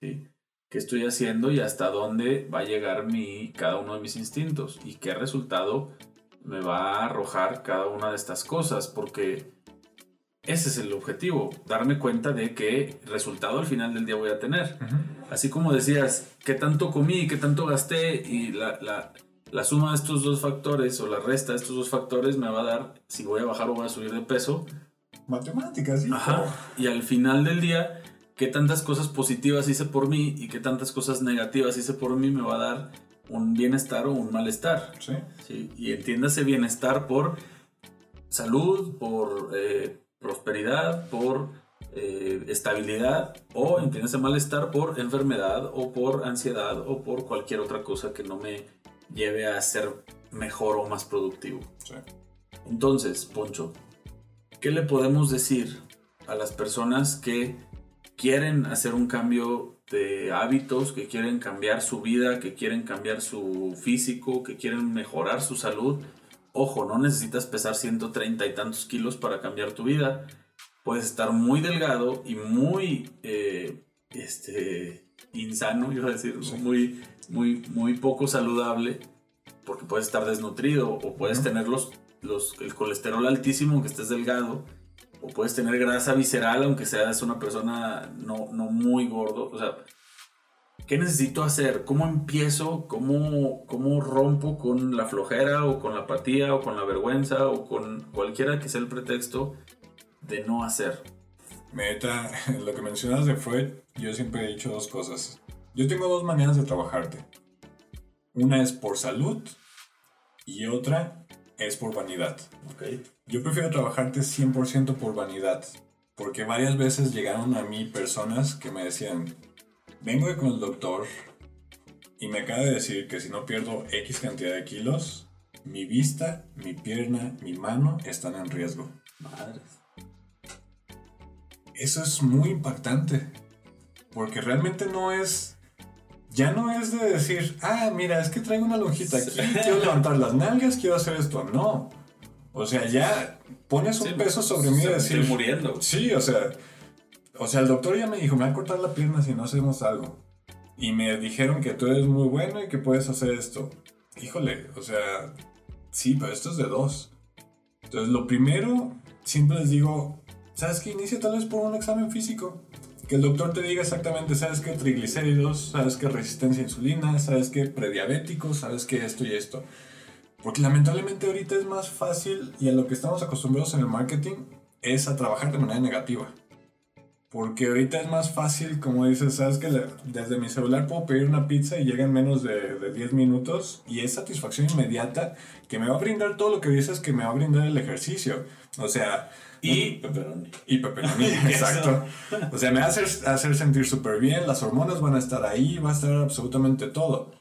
¿Sí? ¿Qué estoy haciendo y hasta dónde va a llegar mi, cada uno de mis instintos? ¿Y qué resultado me va a arrojar cada una de estas cosas? Porque ese es el objetivo, darme cuenta de qué resultado al final del día voy a tener. Así como decías, qué tanto comí, qué tanto gasté y la, la la suma de estos dos factores o la resta de estos dos factores me va a dar si voy a bajar o voy a subir de peso. Matemáticas, sí. Ajá. Y al final del día, qué tantas cosas positivas hice por mí y qué tantas cosas negativas hice por mí me va a dar un bienestar o un malestar. Sí. ¿sí? Y entiéndase bienestar por salud, por eh, prosperidad, por eh, estabilidad o entiéndase malestar por enfermedad o por ansiedad o por cualquier otra cosa que no me lleve a ser mejor o más productivo. Entonces, Poncho, ¿qué le podemos decir a las personas que quieren hacer un cambio de hábitos, que quieren cambiar su vida, que quieren cambiar su físico, que quieren mejorar su salud? Ojo, no necesitas pesar 130 y tantos kilos para cambiar tu vida. Puedes estar muy delgado y muy eh, este, insano, iba a decir, muy, muy, muy poco saludable, porque puedes estar desnutrido o puedes tener los, el colesterol altísimo aunque estés delgado, o puedes tener grasa visceral aunque seas una persona no, no muy gordo. O sea, ¿qué necesito hacer? ¿Cómo empiezo? ¿Cómo, ¿Cómo rompo con la flojera o con la apatía o con la vergüenza o con cualquiera que sea el pretexto de no hacer? Meta, lo que mencionas de Freud, yo siempre he dicho dos cosas. Yo tengo dos maneras de trabajarte. Una es por salud y otra es por vanidad. Okay. Yo prefiero trabajarte 100% por vanidad, porque varias veces llegaron a mí personas que me decían, vengo con el doctor y me acaba de decir que si no pierdo X cantidad de kilos, mi vista, mi pierna, mi mano están en riesgo. Madres eso es muy impactante. Porque realmente no es. Ya no es de decir, ah, mira, es que traigo una lonjita aquí, quiero levantar las nalgas, quiero hacer esto. No. O sea, ya pones un peso sobre mí y decir. Estoy muriendo. Sí, o sea. O sea, el doctor ya me dijo, me va a cortar la pierna si no hacemos algo. Y me dijeron que tú eres muy bueno y que puedes hacer esto. Híjole, o sea, sí, pero esto es de dos. Entonces, lo primero, siempre les digo, ¿Sabes qué? Inicia tal vez por un examen físico. Que el doctor te diga exactamente, ¿sabes qué? Triglicéridos, ¿sabes qué? Resistencia a insulina, ¿sabes qué? Prediabético, ¿sabes qué? Esto y esto. Porque lamentablemente ahorita es más fácil y a lo que estamos acostumbrados en el marketing es a trabajar de manera negativa. Porque ahorita es más fácil, como dices, sabes que desde mi celular puedo pedir una pizza y llega en menos de, de, 10 minutos y es satisfacción inmediata que me va a brindar todo lo que dices que me va a brindar el ejercicio. O sea, y pepperoni. Y pepperoni, exacto. O sea, me hacer, hacer sentir súper bien, las hormonas van a estar ahí, va a estar absolutamente todo.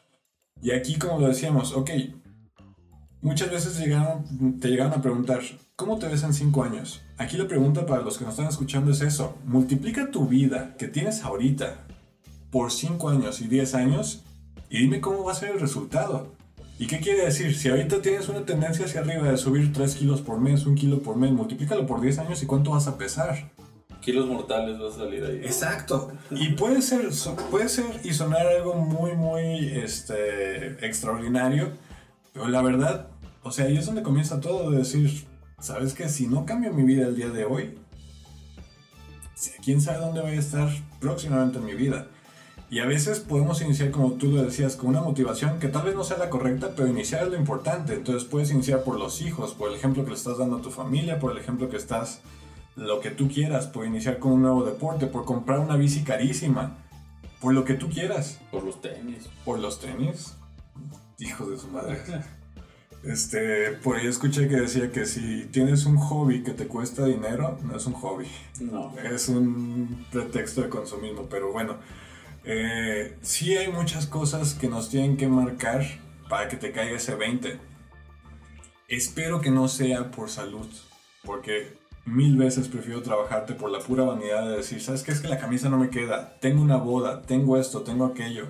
Y aquí, como lo decíamos, ok, muchas veces llegaron, te llegaron a preguntar, ¿cómo te ves en 5 años? Aquí la pregunta para los que nos están escuchando es eso, multiplica tu vida que tienes ahorita por 5 años y 10 años y dime cómo va a ser el resultado. ¿Y qué quiere decir? Si ahorita tienes una tendencia hacia arriba de subir 3 kilos por mes, 1 kilo por mes, multiplícalo por 10 años y cuánto vas a pesar. Kilos mortales vas a salir ahí. Exacto. Y puede ser, puede ser y sonar algo muy, muy este, extraordinario, pero la verdad, o sea, ahí es donde comienza todo de decir, ¿sabes qué? Si no cambio mi vida el día de hoy, quién sabe dónde voy a estar próximamente en mi vida. Y a veces podemos iniciar, como tú lo decías, con una motivación que tal vez no sea la correcta, pero iniciar es lo importante. Entonces puedes iniciar por los hijos, por el ejemplo que le estás dando a tu familia, por el ejemplo que estás, lo que tú quieras. Puedes iniciar con un nuevo deporte, por comprar una bici carísima, por lo que tú quieras. Por los tenis. Por los tenis. Hijos de su madre. Este, por ahí escuché que decía que si tienes un hobby que te cuesta dinero, no es un hobby. No. Es un pretexto de consumismo, pero bueno. Eh, sí hay muchas cosas que nos tienen que marcar para que te caiga ese 20. Espero que no sea por salud, porque mil veces prefiero trabajarte por la pura vanidad de decir, ¿sabes qué? Es que la camisa no me queda, tengo una boda, tengo esto, tengo aquello.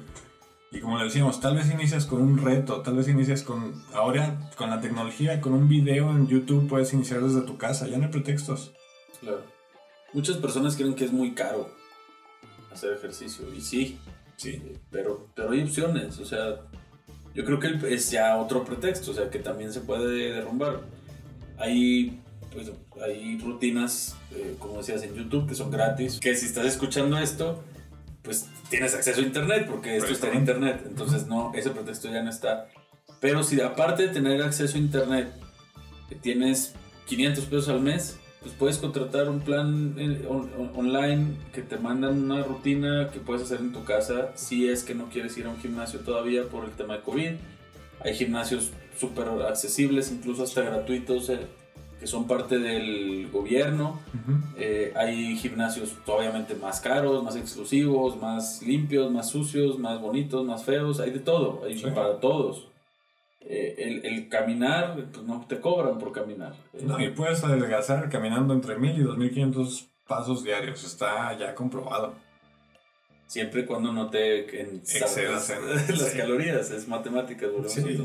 Y como le decíamos, tal vez inicias con un reto, tal vez inicias con, ahora con la tecnología, con un video en YouTube puedes iniciar desde tu casa, ya no hay pretextos. Claro. Muchas personas creen que es muy caro hacer ejercicio, y sí, Sí. pero, pero hay opciones, o sea, yo creo que es ya otro pretexto, o sea, que también se puede derrumbar. Hay, pues, hay rutinas, eh, como decías, en YouTube que son gratis, que si estás escuchando esto, pues tienes acceso a internet, porque esto está en internet, entonces no, ese pretexto ya no está. Pero si aparte de tener acceso a internet, tienes 500 pesos al mes, pues puedes contratar un plan eh, on- on- online que te mandan una rutina que puedes hacer en tu casa si es que no quieres ir a un gimnasio todavía por el tema de COVID. Hay gimnasios súper accesibles, incluso hasta gratuitos, eh, que son parte del gobierno. Eh, hay gimnasios obviamente más caros, más exclusivos, más limpios, más sucios, más bonitos, más feos, hay de todo, hay Sí. para todos. Eh, el, el caminar, pues no te cobran por caminar. Eh, No, y puedes adelgazar caminando entre 1000 y 2500 pasos diarios, está ya comprobado. Siempre y cuando no te en- Excedas en- las sí. calorías, es matemáticas. volvemos Sí.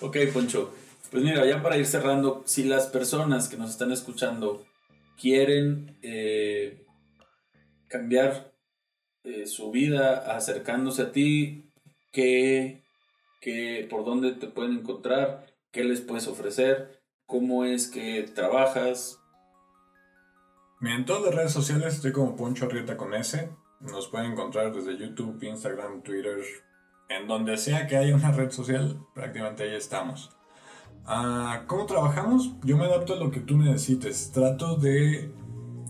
Ok, Poncho. Pues mira, ya para ir cerrando, si las personas que nos están escuchando quieren eh, cambiar eh, su vida acercándose a ti, ¿qué, qué, ¿por dónde te pueden encontrar? ¿Qué les puedes ofrecer? ¿Cómo es que trabajas? Mira, en todas las redes sociales estoy como Poncho Arrieta con S. Nos pueden encontrar desde YouTube, Instagram, Twitter, en donde sea que haya una red social, prácticamente ahí estamos. Ah, ¿Cómo trabajamos? Yo me adapto a lo que tú necesites. Trato de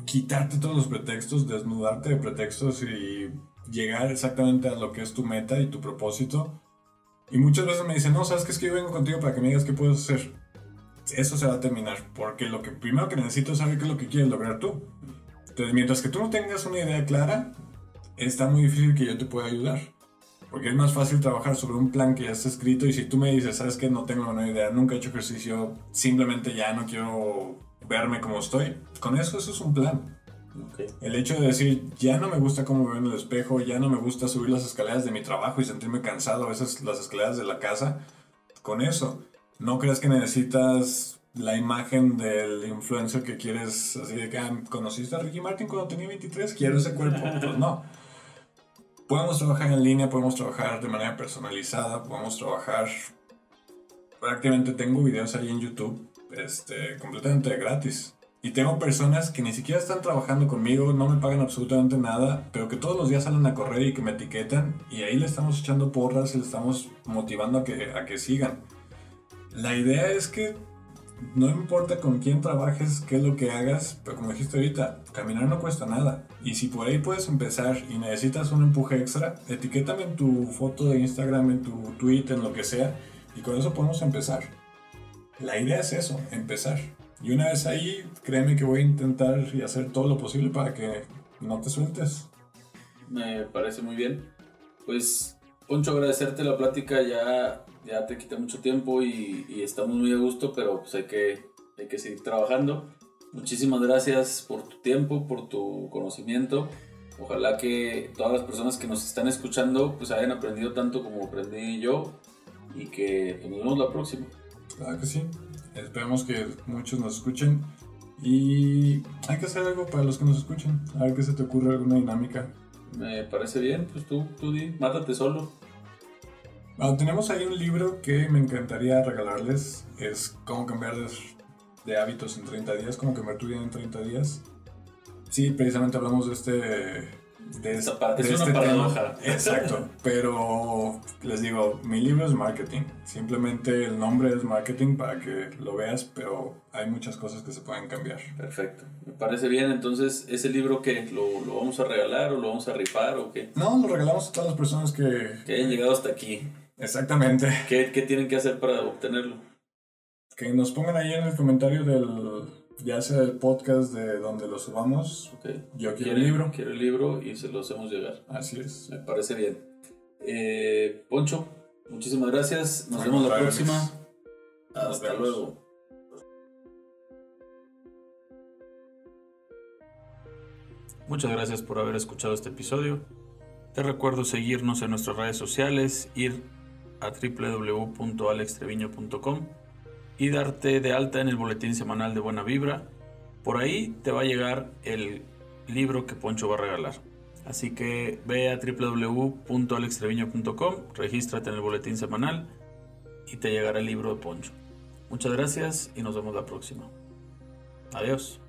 quitarte todos los pretextos, desnudarte de pretextos y llegar exactamente a lo que es tu meta y tu propósito. Y muchas veces me dicen, no, sabes que es que yo vengo contigo para que me digas qué puedes hacer. Eso se va a terminar, porque lo que primero que necesito es saber qué es lo que quieres lograr tú. Entonces, mientras que tú no tengas una idea clara, está muy difícil que yo te pueda ayudar. Porque es más fácil trabajar sobre un plan que ya está escrito y si tú me dices, sabes que no tengo una idea, nunca he hecho ejercicio, simplemente ya no quiero verme como estoy, con eso eso es un plan. Ok. El hecho de decir, ya no me gusta cómo me veo en el espejo, ya no me gusta subir las escaleras de mi trabajo y sentirme cansado, a veces las escaleras de la casa, con eso. No creas que necesitas la imagen del influencer que quieres, así de que "Ah, conociste a Ricky Martin cuando tenía 23, quiero ese cuerpo. Pues no. Podemos trabajar en línea, podemos trabajar de manera personalizada, podemos trabajar. Prácticamente tengo videos ahí en YouTube este, completamente gratis. Y tengo personas que ni siquiera están trabajando conmigo, no me pagan absolutamente nada, pero que todos los días salen a correr y que me etiquetan y ahí le estamos echando porras y le estamos motivando a que, a que sigan. La idea es que no importa con quién trabajes, qué es lo que hagas, pero como dijiste ahorita, caminar no cuesta nada. Y si por ahí puedes empezar y necesitas un empuje extra, etiquétame en tu foto de Instagram, en tu tweet, en lo que sea, y con eso podemos empezar. La idea es eso, empezar. Y una vez ahí, créeme que voy a intentar y hacer todo lo posible para que no te sueltes. Me parece muy bien. Pues, Poncho, agradecerte la plática. Ya, ya te quité mucho tiempo y, y estamos muy a gusto, pero pues hay que, hay que seguir trabajando. Muchísimas gracias por tu tiempo, por tu conocimiento. Ojalá que todas las personas que nos están escuchando pues hayan aprendido tanto como aprendí yo y que nos vemos la próxima. Claro que sí. Esperemos que muchos nos escuchen. Y hay que hacer algo para los que nos escuchen. A ver qué se te ocurre, alguna dinámica. Me parece bien, pues tú, tú di, mátate solo. Ah, tenemos ahí un libro que me encantaría regalarles. Es Cómo cambiar de, de hábitos en 30 días, cómo cambiar tu vida en 30 días. Sí, precisamente hablamos de este... De, Esa parte, de es una tema. paradoja. Exacto, pero les digo, mi libro es marketing. Simplemente el nombre es marketing para que lo veas, pero hay muchas cosas que se pueden cambiar. Perfecto, me parece bien. Entonces, ¿ese libro qué? ¿Lo, lo vamos a regalar o lo vamos a rifar o qué? No, lo regalamos a todas las personas que... Que hayan llegado hasta aquí. Exactamente. ¿Qué, qué tienen que hacer para obtenerlo? Que nos pongan ahí en el comentario del, ya sea el podcast de donde lo subamos. Okay. Yo quiero el libro. Quiero el libro y se lo hacemos llegar. Así es. Me parece bien. Eh, Poncho, muchísimas gracias. Nos vemos la próxima. Hasta luego. Muchas gracias por haber escuchado este episodio. Te recuerdo seguirnos en nuestras redes sociales, ir a www.alextreviño.com y darte de alta en el boletín semanal de Buena Vibra. Por ahí te va a llegar el libro que Poncho va a regalar. Así que ve a www.alextreviño.com, regístrate en el boletín semanal y te llegará el libro de Poncho. Muchas gracias y nos vemos la próxima. Adiós.